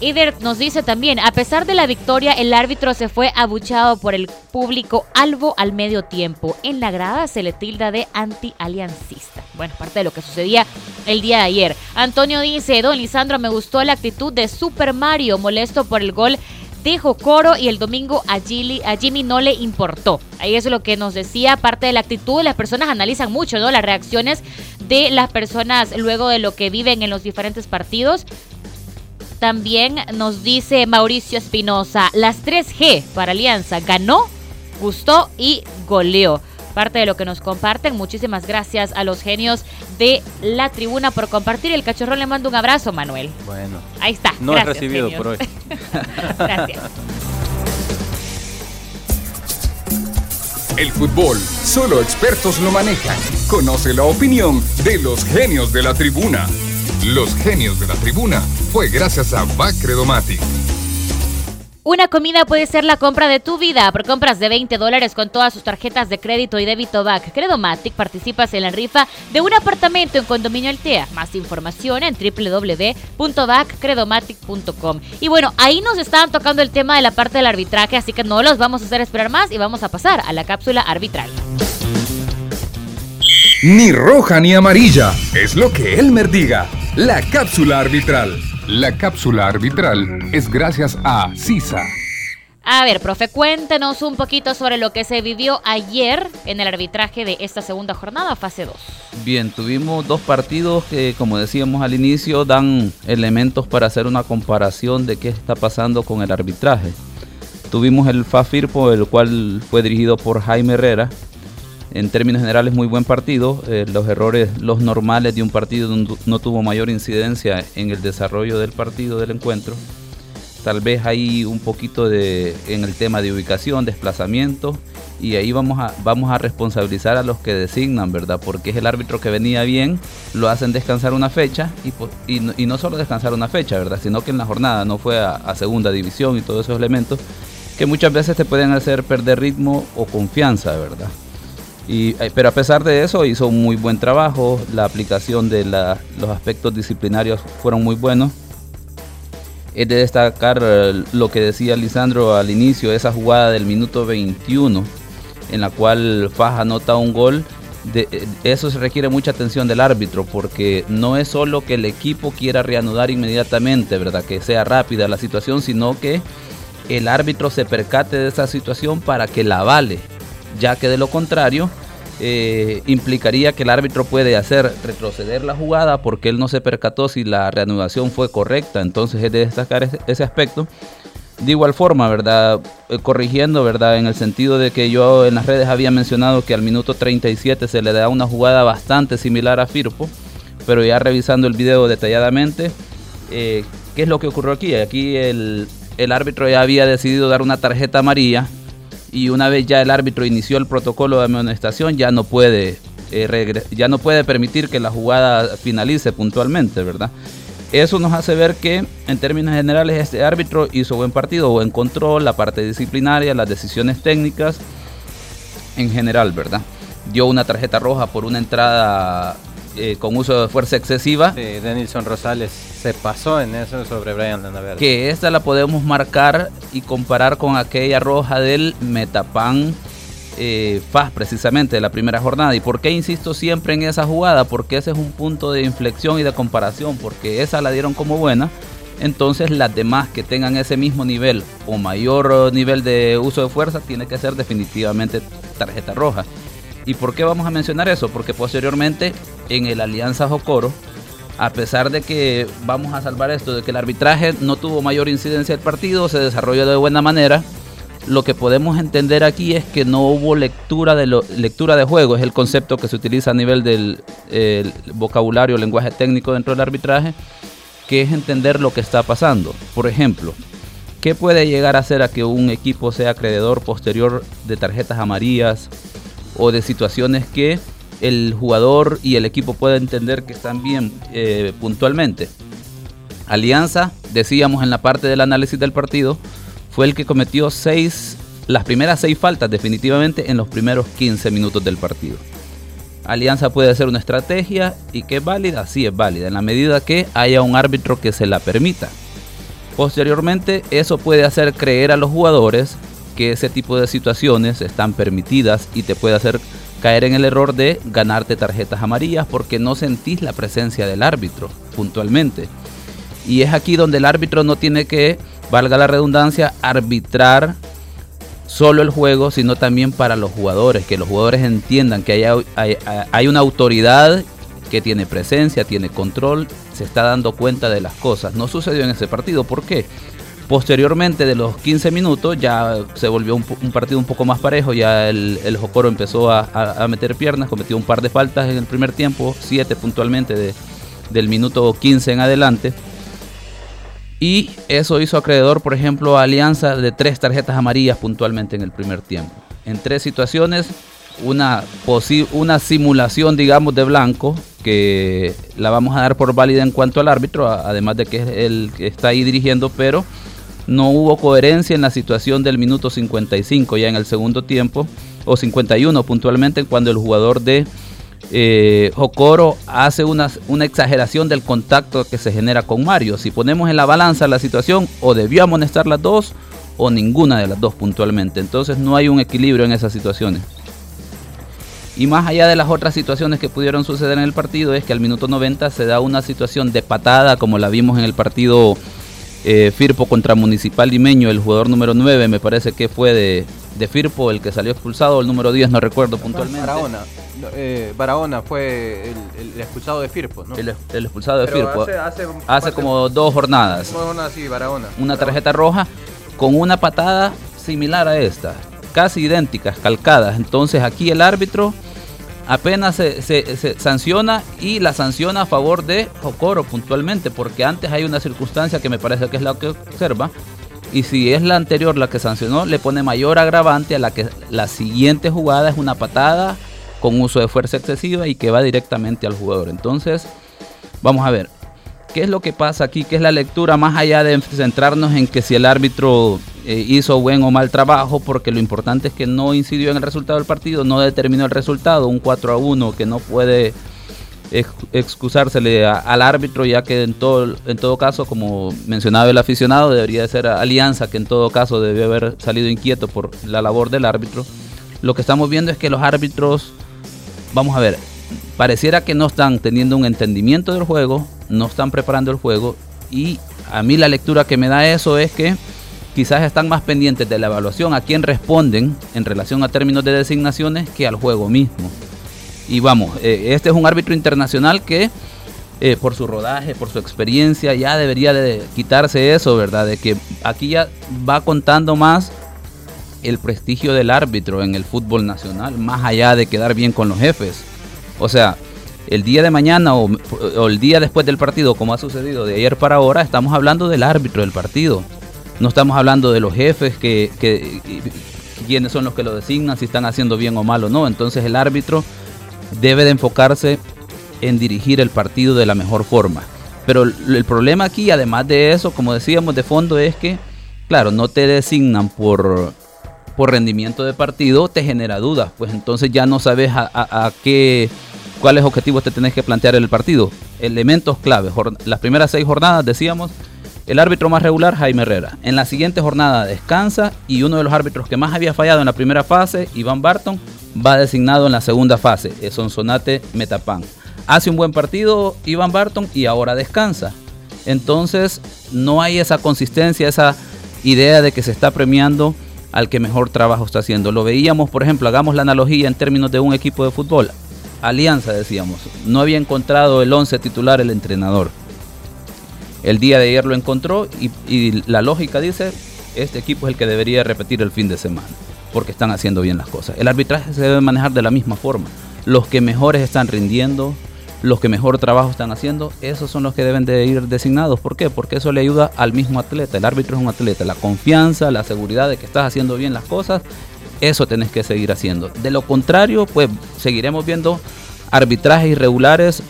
S4: Ider nos dice también, a pesar de la victoria, el árbitro se fue abuchado por el público albo al medio tiempo. En la grada se le tilda de anti-aliancista. Bueno, parte de lo que sucedía el día de ayer. Antonio dice, don Lisandro, me gustó la actitud de Super Mario, molesto por el gol de Coro y el domingo a, a Jimmy no le importó. Ahí es lo que nos decía, parte de la actitud, las personas analizan mucho, ¿no? Las reacciones de las personas luego de lo que viven en los diferentes partidos. También nos dice Mauricio Espinosa, las 3G para Alianza ganó, gustó y goleó. Parte de lo que nos comparten. Muchísimas gracias a los genios de la tribuna por compartir. El cachorro le mando un abrazo, Manuel.
S5: Bueno.
S4: Ahí está.
S5: No he recibido por hoy.
S4: gracias.
S3: El fútbol, solo expertos lo manejan. Conoce la opinión de los genios de la tribuna. Los genios de la tribuna fue gracias a Bacredomatic.
S4: Una comida puede ser la compra de tu vida. Por compras de 20 dólares con todas sus tarjetas de crédito y débito BAC Credomatic participas en la rifa de un apartamento en Condominio Altea. Más información en www.baccredomatic.com. Y bueno, ahí nos estaban tocando el tema de la parte del arbitraje, así que no los vamos a hacer esperar más y vamos a pasar a la cápsula arbitral.
S3: Ni roja ni amarilla, es lo que Elmer diga. La cápsula arbitral. La cápsula arbitral es gracias a CISA.
S4: A ver, profe, cuéntenos un poquito sobre lo que se vivió ayer en el arbitraje de esta segunda jornada, fase 2.
S7: Bien, tuvimos dos partidos que, como decíamos al inicio, dan elementos para hacer una comparación de qué está pasando con el arbitraje. Tuvimos el FAFIRPO, el cual fue dirigido por Jaime Herrera, en términos generales muy buen partido. Eh, los errores, los normales de un partido no tuvo mayor incidencia en el desarrollo del partido, del encuentro. Tal vez hay un poquito de en el tema de ubicación, desplazamiento, y ahí vamos a, vamos a responsabilizar a los que designan, ¿verdad? Porque es el árbitro que venía bien, lo hacen descansar una fecha, y, y, no, solo descansar una fecha, ¿verdad? Sino que en la jornada no fue a, a segunda división y todos esos elementos que muchas veces te pueden hacer perder ritmo o confianza, ¿verdad? Eh, pero a pesar de eso hizo un muy buen trabajo, la aplicación de los aspectos disciplinarios fueron muy buenos. Es de destacar eh, lo que decía Lisandro al inicio, esa jugada del minuto 21 en la cual Faja anota un gol. De, eh, eso se requiere mucha atención del árbitro porque no es solo que el equipo quiera reanudar inmediatamente, ¿verdad? Que sea rápida la situación, sino que el árbitro se percate de esa situación para que la vale ya que de lo contrario eh, implicaría que el árbitro puede hacer retroceder la jugada porque él no se percató si la reanudación fue correcta, entonces es de destacar ese, aspecto. De igual forma, ¿verdad? Eh, corrigiendo, ¿verdad? En el sentido de que yo en las redes había mencionado que al minuto 37 se le da una jugada bastante similar a Firpo, pero ya revisando el video detalladamente, eh, ¿qué es lo que ocurrió aquí? Aquí el, el árbitro ya había decidido dar una tarjeta amarilla y una vez ya el árbitro inició el protocolo de amonestación ya no puede eh, ya no puede permitir que la jugada finalice puntualmente, ¿verdad? Eso nos hace ver que en términos generales este árbitro hizo buen partido, buen control, la parte disciplinaria, las decisiones técnicas en general, ¿verdad? Dio una tarjeta roja por una entrada eh, con uso de fuerza excesiva.
S5: Sí, Denilson Rosales se pasó en eso sobre Brian Landaverde.
S7: Que esta la podemos marcar y comparar con aquella roja del Metapan eh, FAS precisamente de la primera jornada. ¿Y por qué insisto siempre en esa jugada? Porque ese es un punto de inflexión y de comparación, porque esa la dieron como buena. Entonces las demás que tengan ese mismo nivel o mayor nivel de uso de fuerza tiene que ser definitivamente tarjeta roja. ¿Y por qué vamos a mencionar eso? Porque posteriormente en el Alianza Jocoro, a pesar de que vamos a salvar esto, de que el arbitraje no tuvo mayor incidencia del partido, se desarrolló de buena manera, lo que podemos entender aquí es que no hubo lectura de, lectura de juego, es el concepto que se utiliza a nivel del vocabulario, lenguaje técnico dentro del arbitraje, que es entender lo que está pasando. Por ejemplo, ¿qué puede llegar a hacer a que un equipo sea acreedor posterior de tarjetas amarillas o de situaciones que el jugador y el equipo pueden entender que están bien eh, puntualmente? Alianza, decíamos en la parte del análisis del partido, fue el que cometió seis, las primeras seis faltas definitivamente en los primeros 15 minutos del partido. Alianza puede ser una estrategia y que es válida, sí es válida, en la medida que haya un árbitro que se la permita. Posteriormente, eso puede hacer creer a los jugadores que ese tipo de situaciones están permitidas y te puede hacer caer en el error de ganarte tarjetas amarillas porque no sentís la presencia del árbitro puntualmente. Y es aquí donde el árbitro no tiene que valga la redundancia, arbitrar solo el juego, sino también para los jugadores, que los jugadores entiendan que hay, hay, una autoridad que tiene presencia, tiene control, se está dando cuenta de las cosas. No sucedió en ese partido, ¿por qué? Posteriormente de los 15 minutos ya se volvió un, partido un poco más parejo, ya el, el Jocoro empezó a, a, meter piernas, cometió un par de faltas en el primer tiempo, 7 puntualmente de, del minuto 15 en adelante y eso hizo acreedor, por ejemplo, a Alianza de tres tarjetas amarillas puntualmente en el primer tiempo. En tres situaciones, una, una simulación, digamos, de blanco, que la vamos a dar por válida en cuanto al árbitro, además de que es el que está ahí dirigiendo, pero no hubo coherencia en la situación del minuto 55 ya en el segundo tiempo, o 51 puntualmente, cuando el jugador de eh, hace una, una, exageración del contacto que se genera con Mario. Si ponemos en la balanza la situación, o debió amonestar las dos, o ninguna de las dos puntualmente. Entonces no hay un equilibrio en esas situaciones. Y más allá de las otras situaciones que pudieron suceder en el partido, es que al minuto 90 se da una situación de patada, como la vimos en el partido eh, Firpo contra Municipal Limeño, el jugador número 9, me parece que fue de, de Firpo el que salió expulsado, el número 10 no recuerdo puntualmente.
S5: Barahona, eh, Barahona fue el, expulsado de Firpo, ¿no?
S7: El, expulsado de Firpo. Hace, como dos jornadas. Una tarjeta roja con una patada similar a esta, casi idénticas, calcadas. Entonces aquí el árbitro apenas se, sanciona y la sanciona a favor de Jocoro puntualmente, porque antes hay una circunstancia que me parece que es la que observa, y si es la anterior la que sancionó, le pone mayor agravante a la que la siguiente jugada es una patada con uso de fuerza excesiva y que va directamente al jugador. Entonces, vamos a ver, ¿qué es lo que pasa aquí? ¿Qué es la lectura más allá de centrarnos en que si el árbitro eh, hizo buen o mal trabajo? Porque lo importante es que no incidió en el resultado del partido, no determinó el resultado, un 4 a 1 que no puede excusársele al árbitro, ya que en todo, en todo caso, como mencionaba el aficionado, debería de ser Alianza, que en todo caso debió haber salido inquieto por la labor del árbitro. Lo que estamos viendo es que los árbitros, vamos a ver, pareciera que no están teniendo un entendimiento del juego, no están preparando el juego y a mí la lectura que me da eso es que quizás están más pendientes de la evaluación a quién responden en relación a términos de designaciones que al juego mismo. Y vamos, eh, este es un árbitro internacional que eh, por su rodaje, por su experiencia, ya debería de quitarse eso, ¿verdad? De que aquí ya va contando más el prestigio del árbitro en el fútbol nacional, más allá de quedar bien con los jefes. O sea, el día de mañana o, o, el día después del partido, como ha sucedido de ayer para ahora, estamos hablando del árbitro del partido. No estamos hablando de los jefes que, que quiénes son los que lo designan, si están haciendo bien o mal o no. Entonces el árbitro debe de enfocarse en dirigir el partido de la mejor forma. Pero el problema aquí, además de eso, como decíamos de fondo, es que, claro, no te designan por, por rendimiento de partido, te genera dudas. Pues entonces ya no sabes a, qué, cuáles objetivos te tenés que plantear en el partido. Elementos claves. Las primeras seis jornadas, decíamos, el árbitro más regular, Jaime Herrera. En la siguiente jornada descansa y uno de los árbitros que más había fallado en la primera fase, Iván Barton, va designado en la segunda fase, es Sonsonate Metapan. Hace un buen partido Iván Barton y ahora descansa. Entonces no hay esa consistencia, esa idea de que se está premiando al que mejor trabajo está haciendo. Lo veíamos, por ejemplo, hagamos la analogía en términos de un equipo de fútbol. Alianza, decíamos, no había encontrado el 11 titular el entrenador. El día de ayer lo encontró y, la lógica dice, este equipo es el que debería repetir el fin de semana, porque están haciendo bien las cosas. El arbitraje se debe manejar de la misma forma. Los que mejores están rindiendo, los que mejor trabajo están haciendo, esos son los que deben de ir designados. ¿Por qué? Porque eso le ayuda al mismo atleta. El árbitro es un atleta. La confianza, la seguridad de que estás haciendo bien las cosas, eso tenés que seguir haciendo. De lo contrario, pues seguiremos viendo arbitrajes irregulares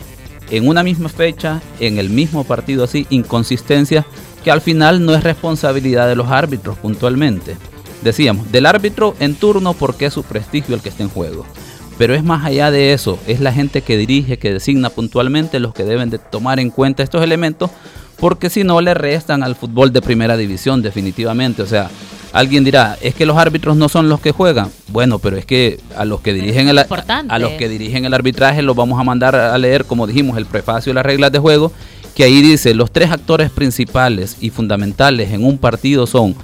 S7: en una misma fecha, en el mismo partido así, inconsistencias que al final no es responsabilidad de los árbitros puntualmente. Decíamos, del árbitro en turno porque es su prestigio el que está en juego. Pero es más allá de eso, es la gente que dirige, que designa puntualmente los que deben de tomar en cuenta estos elementos, porque si no le restan al fútbol de primera división definitivamente. O sea, alguien dirá, es que los árbitros no son los que juegan. Bueno, pero es que a los que dirigen el, a los que dirigen el arbitraje los vamos a mandar a leer, como dijimos, el prefacio y las reglas de juego, que ahí dice, los tres actores principales y fundamentales en un partido son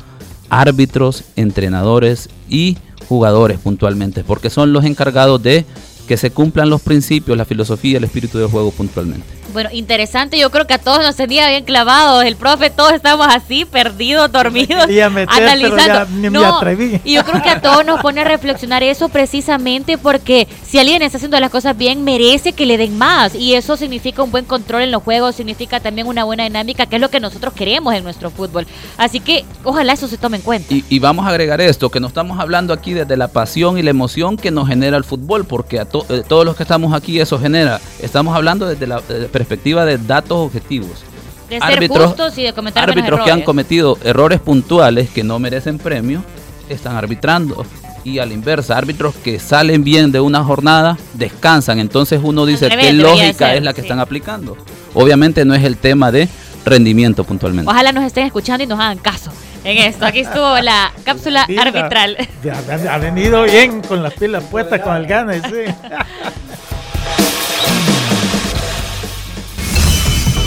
S7: árbitros, entrenadores y jugadores puntualmente, porque son los encargados de que se cumplan los principios, la filosofía, el espíritu del juego puntualmente.
S4: Bueno, interesante, yo creo que a todos nos tenía bien clavados, el profe, todos estamos así, perdidos, dormidos,
S6: meter, analizando. Ni
S4: no,
S6: me atreví.
S4: Y yo creo que a todos nos pone a reflexionar eso precisamente porque si alguien está haciendo las cosas bien, merece que le den más. Y eso significa un buen control en los juegos, significa también una buena dinámica, que es lo que nosotros queremos en nuestro fútbol. Así que ojalá eso se tome en cuenta.
S7: Y, y vamos a agregar esto, que no estamos hablando aquí desde la pasión y la emoción que nos genera el fútbol, porque a to eh, todos los que estamos aquí eso genera. Estamos hablando desde la eh, perspectiva de datos objetivos.
S4: De ser árbitros, justos y de cometer
S7: árbitros que han cometido errores puntuales que no merecen premio están arbitrando y a la inversa, árbitros que salen bien de una jornada descansan. Entonces uno dice,
S4: revés,
S7: ¿qué lógica
S4: ser,
S7: es la que
S4: sí.
S7: están aplicando? Obviamente no es el tema de rendimiento puntualmente.
S4: Ojalá nos estén escuchando y nos hagan caso en esto. Aquí estuvo la cápsula arbitral.
S6: Ya, ha venido bien con las pilas puestas, con el gane, sí.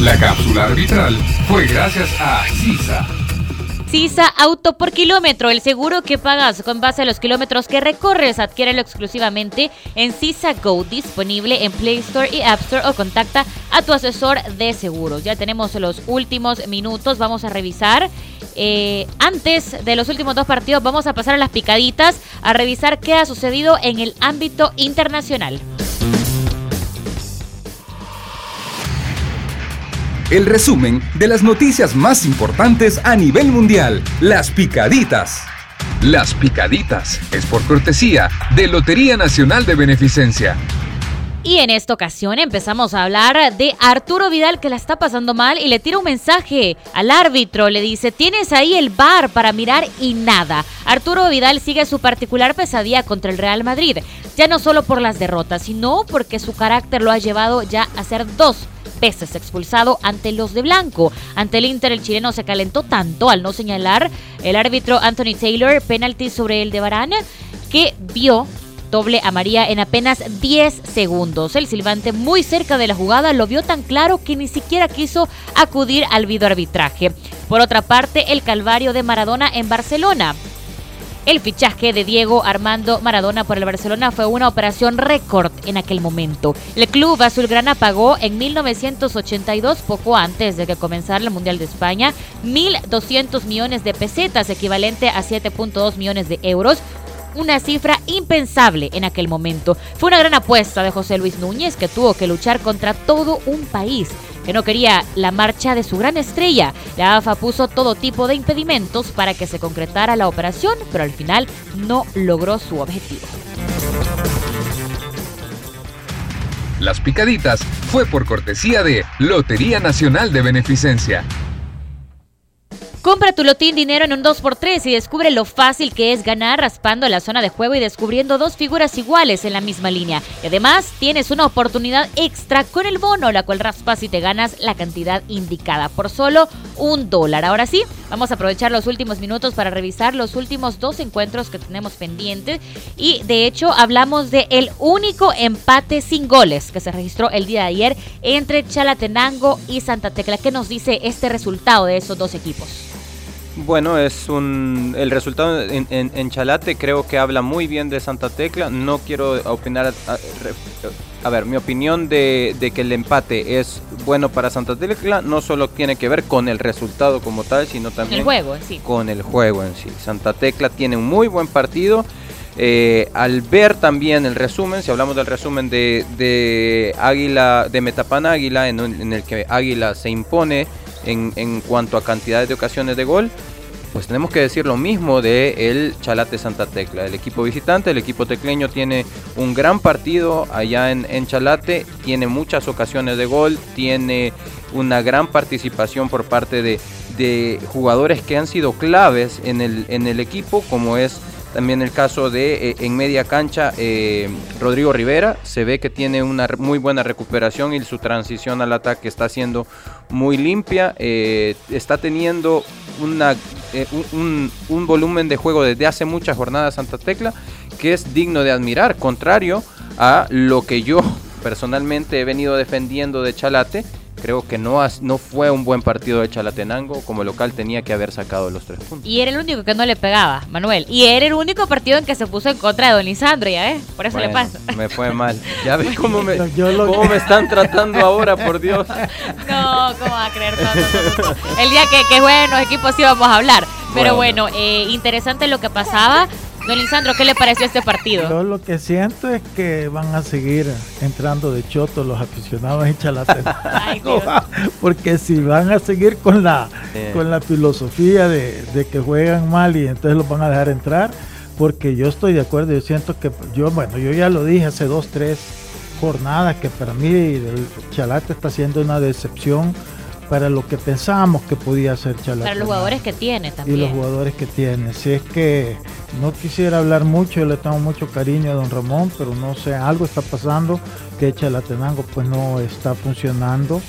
S3: La cápsula arbitral fue gracias a CISA.
S4: CISA Auto por kilómetro, el seguro que pagas con base a los kilómetros que recorres, adquiérelo exclusivamente en CISA Go, disponible en Play Store y App Store o contacta a tu asesor de seguros. Ya tenemos los últimos minutos, vamos a revisar. Eh, antes de los últimos dos partidos vamos a pasar a las picaditas, a revisar qué ha sucedido en el ámbito internacional.
S3: El resumen de las noticias más importantes a nivel mundial. Las picaditas. Las picaditas es por cortesía de Lotería Nacional de Beneficencia.
S4: Y en esta ocasión empezamos a hablar de Arturo Vidal que la está pasando mal y le tira un mensaje al árbitro. Le dice, tienes ahí el bar para mirar y nada. Arturo Vidal sigue su particular pesadilla contra el Real Madrid. Ya no solo por las derrotas, sino porque su carácter lo ha llevado ya a ser dos veces expulsado ante los de blanco. Ante el Inter, el chileno se calentó tanto al no señalar el árbitro Anthony Taylor penalti sobre el de Varane que vio doble a María en apenas 10 segundos. El silbante muy cerca de la jugada lo vio tan claro que ni siquiera quiso acudir al videoarbitraje. Por otra parte, el calvario de Maradona en Barcelona. El fichaje de Diego Armando Maradona por el Barcelona fue una operación récord en aquel momento. El club azulgrana pagó en 1982, poco antes de que comenzara el Mundial de España, 1.200 millones de pesetas, equivalente a 7.2 millones de euros, una cifra impensable en aquel momento. Fue una gran apuesta de José Luis Núñez que tuvo que luchar contra todo un país que no quería la marcha de su gran estrella. La AFA puso todo tipo de impedimentos para que se concretara la operación, pero al final no logró su objetivo.
S3: Las picaditas fue por cortesía de Lotería Nacional de Beneficencia.
S4: Compra tu lotín dinero en un 2x3 y descubre lo fácil que es ganar raspando la zona de juego y descubriendo dos figuras iguales en la misma línea. Y además tienes una oportunidad extra con el bono, la cual raspas y te ganas la cantidad indicada por solo un dólar. Ahora sí, vamos a aprovechar los últimos minutos para revisar los últimos dos encuentros que tenemos pendientes. Y de hecho hablamos de el único empate sin goles que se registró el día de ayer entre Chalatenango y Santa Tecla. ¿Qué nos dice este resultado de esos dos equipos?
S5: Bueno, es un el resultado en, Chalate creo que habla muy bien de Santa Tecla. No quiero opinar, a, ver, mi opinión de, que el empate es bueno para Santa Tecla no solo tiene que ver con el resultado como tal, sino también
S4: el juego en sí.
S5: con el juego en sí. Santa Tecla tiene un muy buen partido. Eh, al ver también el resumen, si hablamos del resumen de, Águila, de Metapan Águila, en, en el que Águila se impone en, cuanto a cantidades de ocasiones de gol, pues tenemos que decir lo mismo de el Chalate Santa Tecla. El equipo visitante, el equipo tecleño tiene un gran partido allá en, Chalate, tiene muchas ocasiones de gol, tiene una gran participación por parte de, de jugadores que han sido claves en el, en el equipo, como es también el caso de eh, en media cancha eh, Rodrigo Rivera. Se ve que tiene una muy buena recuperación y su transición al ataque está siendo muy limpia. Eh, está teniendo un, un, volumen de juego desde hace muchas jornadas Santa Tecla que es digno de admirar, contrario a lo que yo personalmente he venido defendiendo de Chalate Creo que no, no fue un buen partido de Chalatenango. Como local tenía que haber sacado los tres puntos.
S4: Y era el único que no le pegaba, Manuel. Y era el único partido en que se puso en contra de Don Lisandro, ya ves. Por eso le pasa.
S5: Me fue mal. Ya ves cómo me, cómo me están tratando ahora, por Dios.
S4: No, ¿cómo va a creer? todo? El día que, que jueguen los equipos sí vamos a hablar. Pero bueno, eh, interesante lo que pasaba. Don Lisandro, ¿qué le pareció este partido?
S6: Yo lo que siento es que van a seguir entrando de choto los aficionados en Chalatenango. Porque si van a seguir con la, con la filosofía de, que juegan mal y entonces los van a dejar entrar, porque yo estoy de acuerdo, yo siento que yo, bueno, yo ya lo dije hace dos, tres jornadas que para mí el Chalate está siendo una decepción para lo que pensábamos que podía ser Chalatenango.
S4: Para los jugadores que tiene también.
S6: Y los jugadores que tiene. Si es que no quisiera hablar mucho, yo le tengo mucho cariño a don Ramón, pero no sé, algo está pasando que Chalatenango pues no está funcionando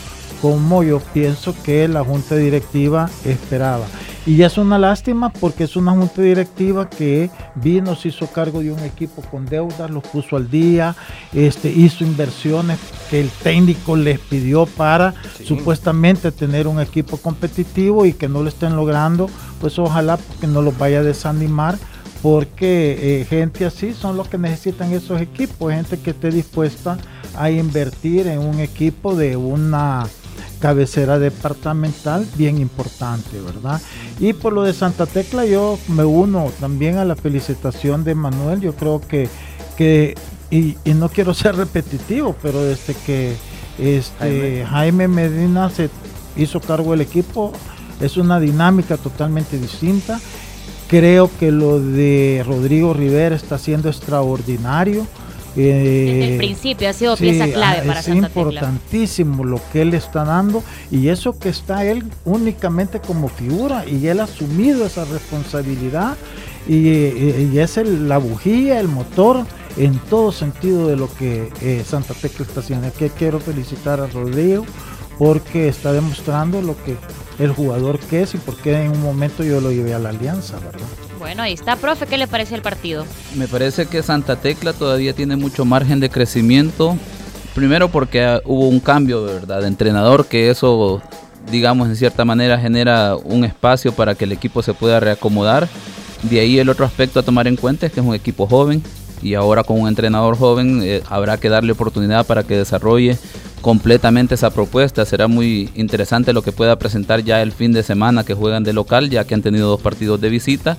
S6: como yo pienso que la junta directiva esperaba. Y es una lástima porque es una junta directiva que vino, se hizo cargo de un equipo con deudas, los puso al día, este, hizo inversiones que el técnico les pidió para supuestamente tener un equipo competitivo y que no lo estén logrando, pues ojalá que no los vaya a desanimar porque eh, gente así son los que necesitan esos equipos, gente que esté dispuesta a invertir en un equipo de una cabecera departamental bien importante, ¿verdad? Y por lo de Santa Tecla yo me uno también a la felicitación de Manuel, yo creo que, que y, no quiero ser repetitivo, pero desde que este Jaime. Medina se hizo cargo del equipo, es una dinámica totalmente distinta. Creo que lo de Rodrigo Rivera está siendo extraordinario
S4: desde el eh, principio ha sido pieza clave para
S6: Es importantísimo lo que él está dando y eso que está él únicamente como figura y él ha asumido esa responsabilidad y, es la bujía, el motor en todo sentido de lo que eh, Santa Tecla está haciendo. Aquí quiero felicitar a Rodrigo porque está demostrando lo que el jugador que es y porque en un momento yo lo llevé a la alianza, ¿verdad?
S4: Bueno, ahí está, profe, ¿qué le parece el partido?
S7: Me parece que Santa Tecla todavía tiene mucho margen de crecimiento. Primero porque hubo un cambio, ¿verdad? De entrenador, que eso, digamos, en cierta manera genera un espacio para que el equipo se pueda reacomodar. De ahí el otro aspecto a tomar en cuenta es que es un equipo joven y ahora con un entrenador joven eh, habrá que darle oportunidad para que desarrolle completamente esa propuesta. Será muy interesante lo que pueda presentar ya el fin de semana que juegan de local, ya que han tenido dos partidos de visita.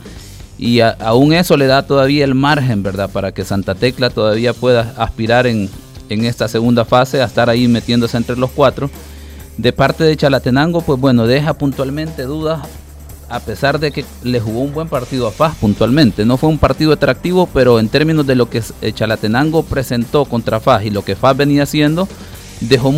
S7: Y aún eso le da todavía el margen, ¿verdad? Para que Santa Tecla todavía pueda aspirar en, en esta segunda fase a estar ahí metiéndose entre los cuatro. De parte de Chalatenango, pues bueno, deja puntualmente dudas a pesar de que le jugó un buen partido a Faz puntualmente. No fue un partido atractivo, pero en términos de lo que eh, Chalatenango presentó contra Faz y lo que Faz venía haciendo, dejó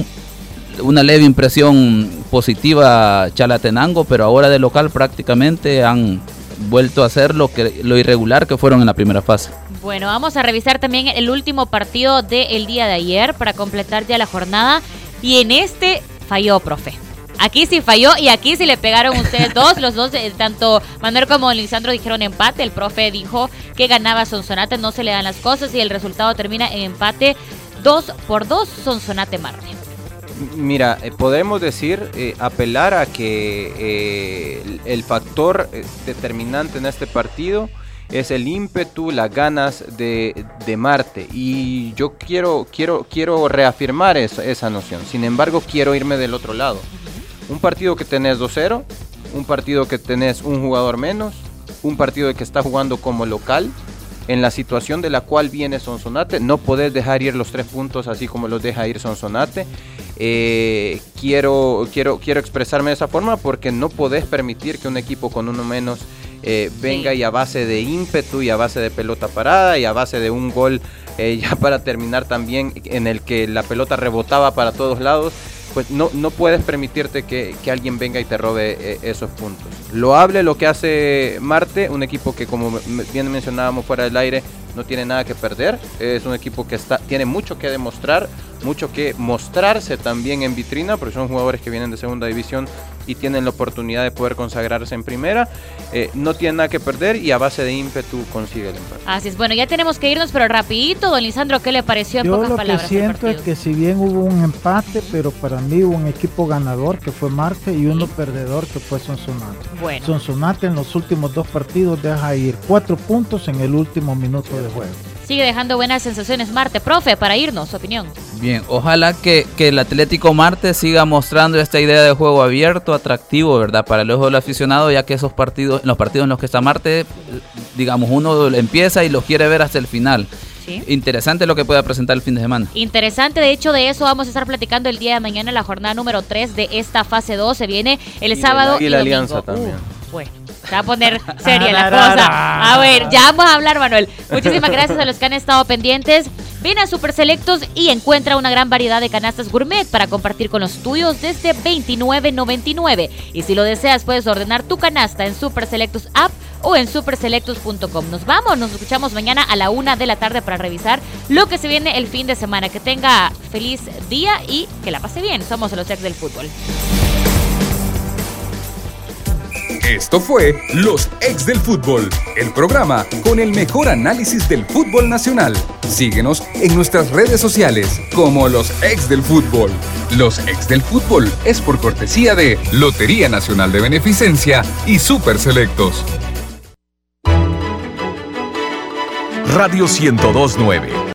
S7: una leve impresión positiva a Chalatenango, pero ahora de local prácticamente han vuelto a hacer lo, que, lo irregular que fueron en la primera fase.
S4: Bueno, vamos a revisar también el último partido del día de ayer para completar ya la jornada. Y en este falló, profe. Aquí sí falló y aquí sí le pegaron ustedes dos. Los dos, eh, tanto Manuel como Lisandro dijeron empate. El profe dijo que ganaba Sonsonate, no se le dan las cosas y el resultado termina en empate 2 por 2 Sonsonate Marte.
S5: Mira, eh, podemos decir, eh, apelar a que el, factor determinante en este partido es el ímpetu, las ganas de, de Marte. Y yo quiero, quiero, quiero reafirmar esa, esa noción. Sin embargo, quiero irme del otro lado. Un partido que tenés 2-0, un partido que tenés un jugador menos, un partido que está jugando como local, en la situación de la cual viene Sonsonate, no podés dejar ir los tres puntos así como los deja ir Sonsonate. Eh, quiero, quiero, quiero expresarme de esa forma porque no podés permitir que un equipo con uno menos eh, venga y a base de ímpetu y a base de pelota parada y a base de un gol eh, ya para terminar también en el que la pelota rebotaba para todos lados pues no, no puedes permitirte que, alguien venga y te robe eh, esos puntos. Lo hable lo que hace Marte, un equipo que como bien mencionábamos fuera del aire, no tiene nada que perder, es un equipo que está, tiene mucho que demostrar, mucho que mostrarse también en vitrina, porque son jugadores que vienen de segunda división y tienen la oportunidad de poder consagrarse en primera. Eh, no tienen nada que perder y a base de ímpetu consigue el empate.
S4: Así es, bueno, ya tenemos que irnos, pero rapidito, don Lisandro, ¿qué le pareció en Yo pocas
S6: lo que siento es que si bien hubo un empate, pero para mí hubo un equipo ganador que fue Marte y uno perdedor que fue Sonsonate. Bueno. Sonsonate en los últimos dos partidos deja ir cuatro puntos en el último minuto de juego
S4: sigue dejando buenas sensaciones Marte. Profe, para irnos, su opinión.
S7: Bien, ojalá que, el Atlético Marte siga mostrando esta idea de juego abierto, atractivo, ¿verdad? Para el ojo del aficionado, ya que esos partidos, los partidos en los que está Marte, digamos, uno empieza y los quiere ver hasta el final. Interesante lo que pueda presentar el fin de semana.
S4: Interesante, de hecho, de eso vamos a estar platicando el día de mañana en la jornada número 3 de esta fase 2. Se viene el sábado.
S5: y la alianza también.
S4: Uh, bueno. Se va a poner seria la cosa. A ver, ya vamos a hablar, Manuel. Muchísimas gracias a los que han estado pendientes. Ven a Super Selectos y encuentra una gran variedad de canastas gourmet para compartir con los tuyos desde $29.99. Y si lo deseas, puedes ordenar tu canasta en Super Selectos App o en superselectos.com. Nos vamos, nos escuchamos mañana a la una de la tarde para revisar lo que se viene el fin de semana. Que tenga feliz día y que la pase bien. Somos los ex del fútbol.
S2: Esto fue Los Ex del Fútbol, el programa con el mejor análisis del fútbol nacional. Síguenos en nuestras redes sociales como Los Ex del Fútbol. Los Ex del Fútbol es por cortesía de Lotería Nacional de Beneficencia y Super Selectos. Radio 1029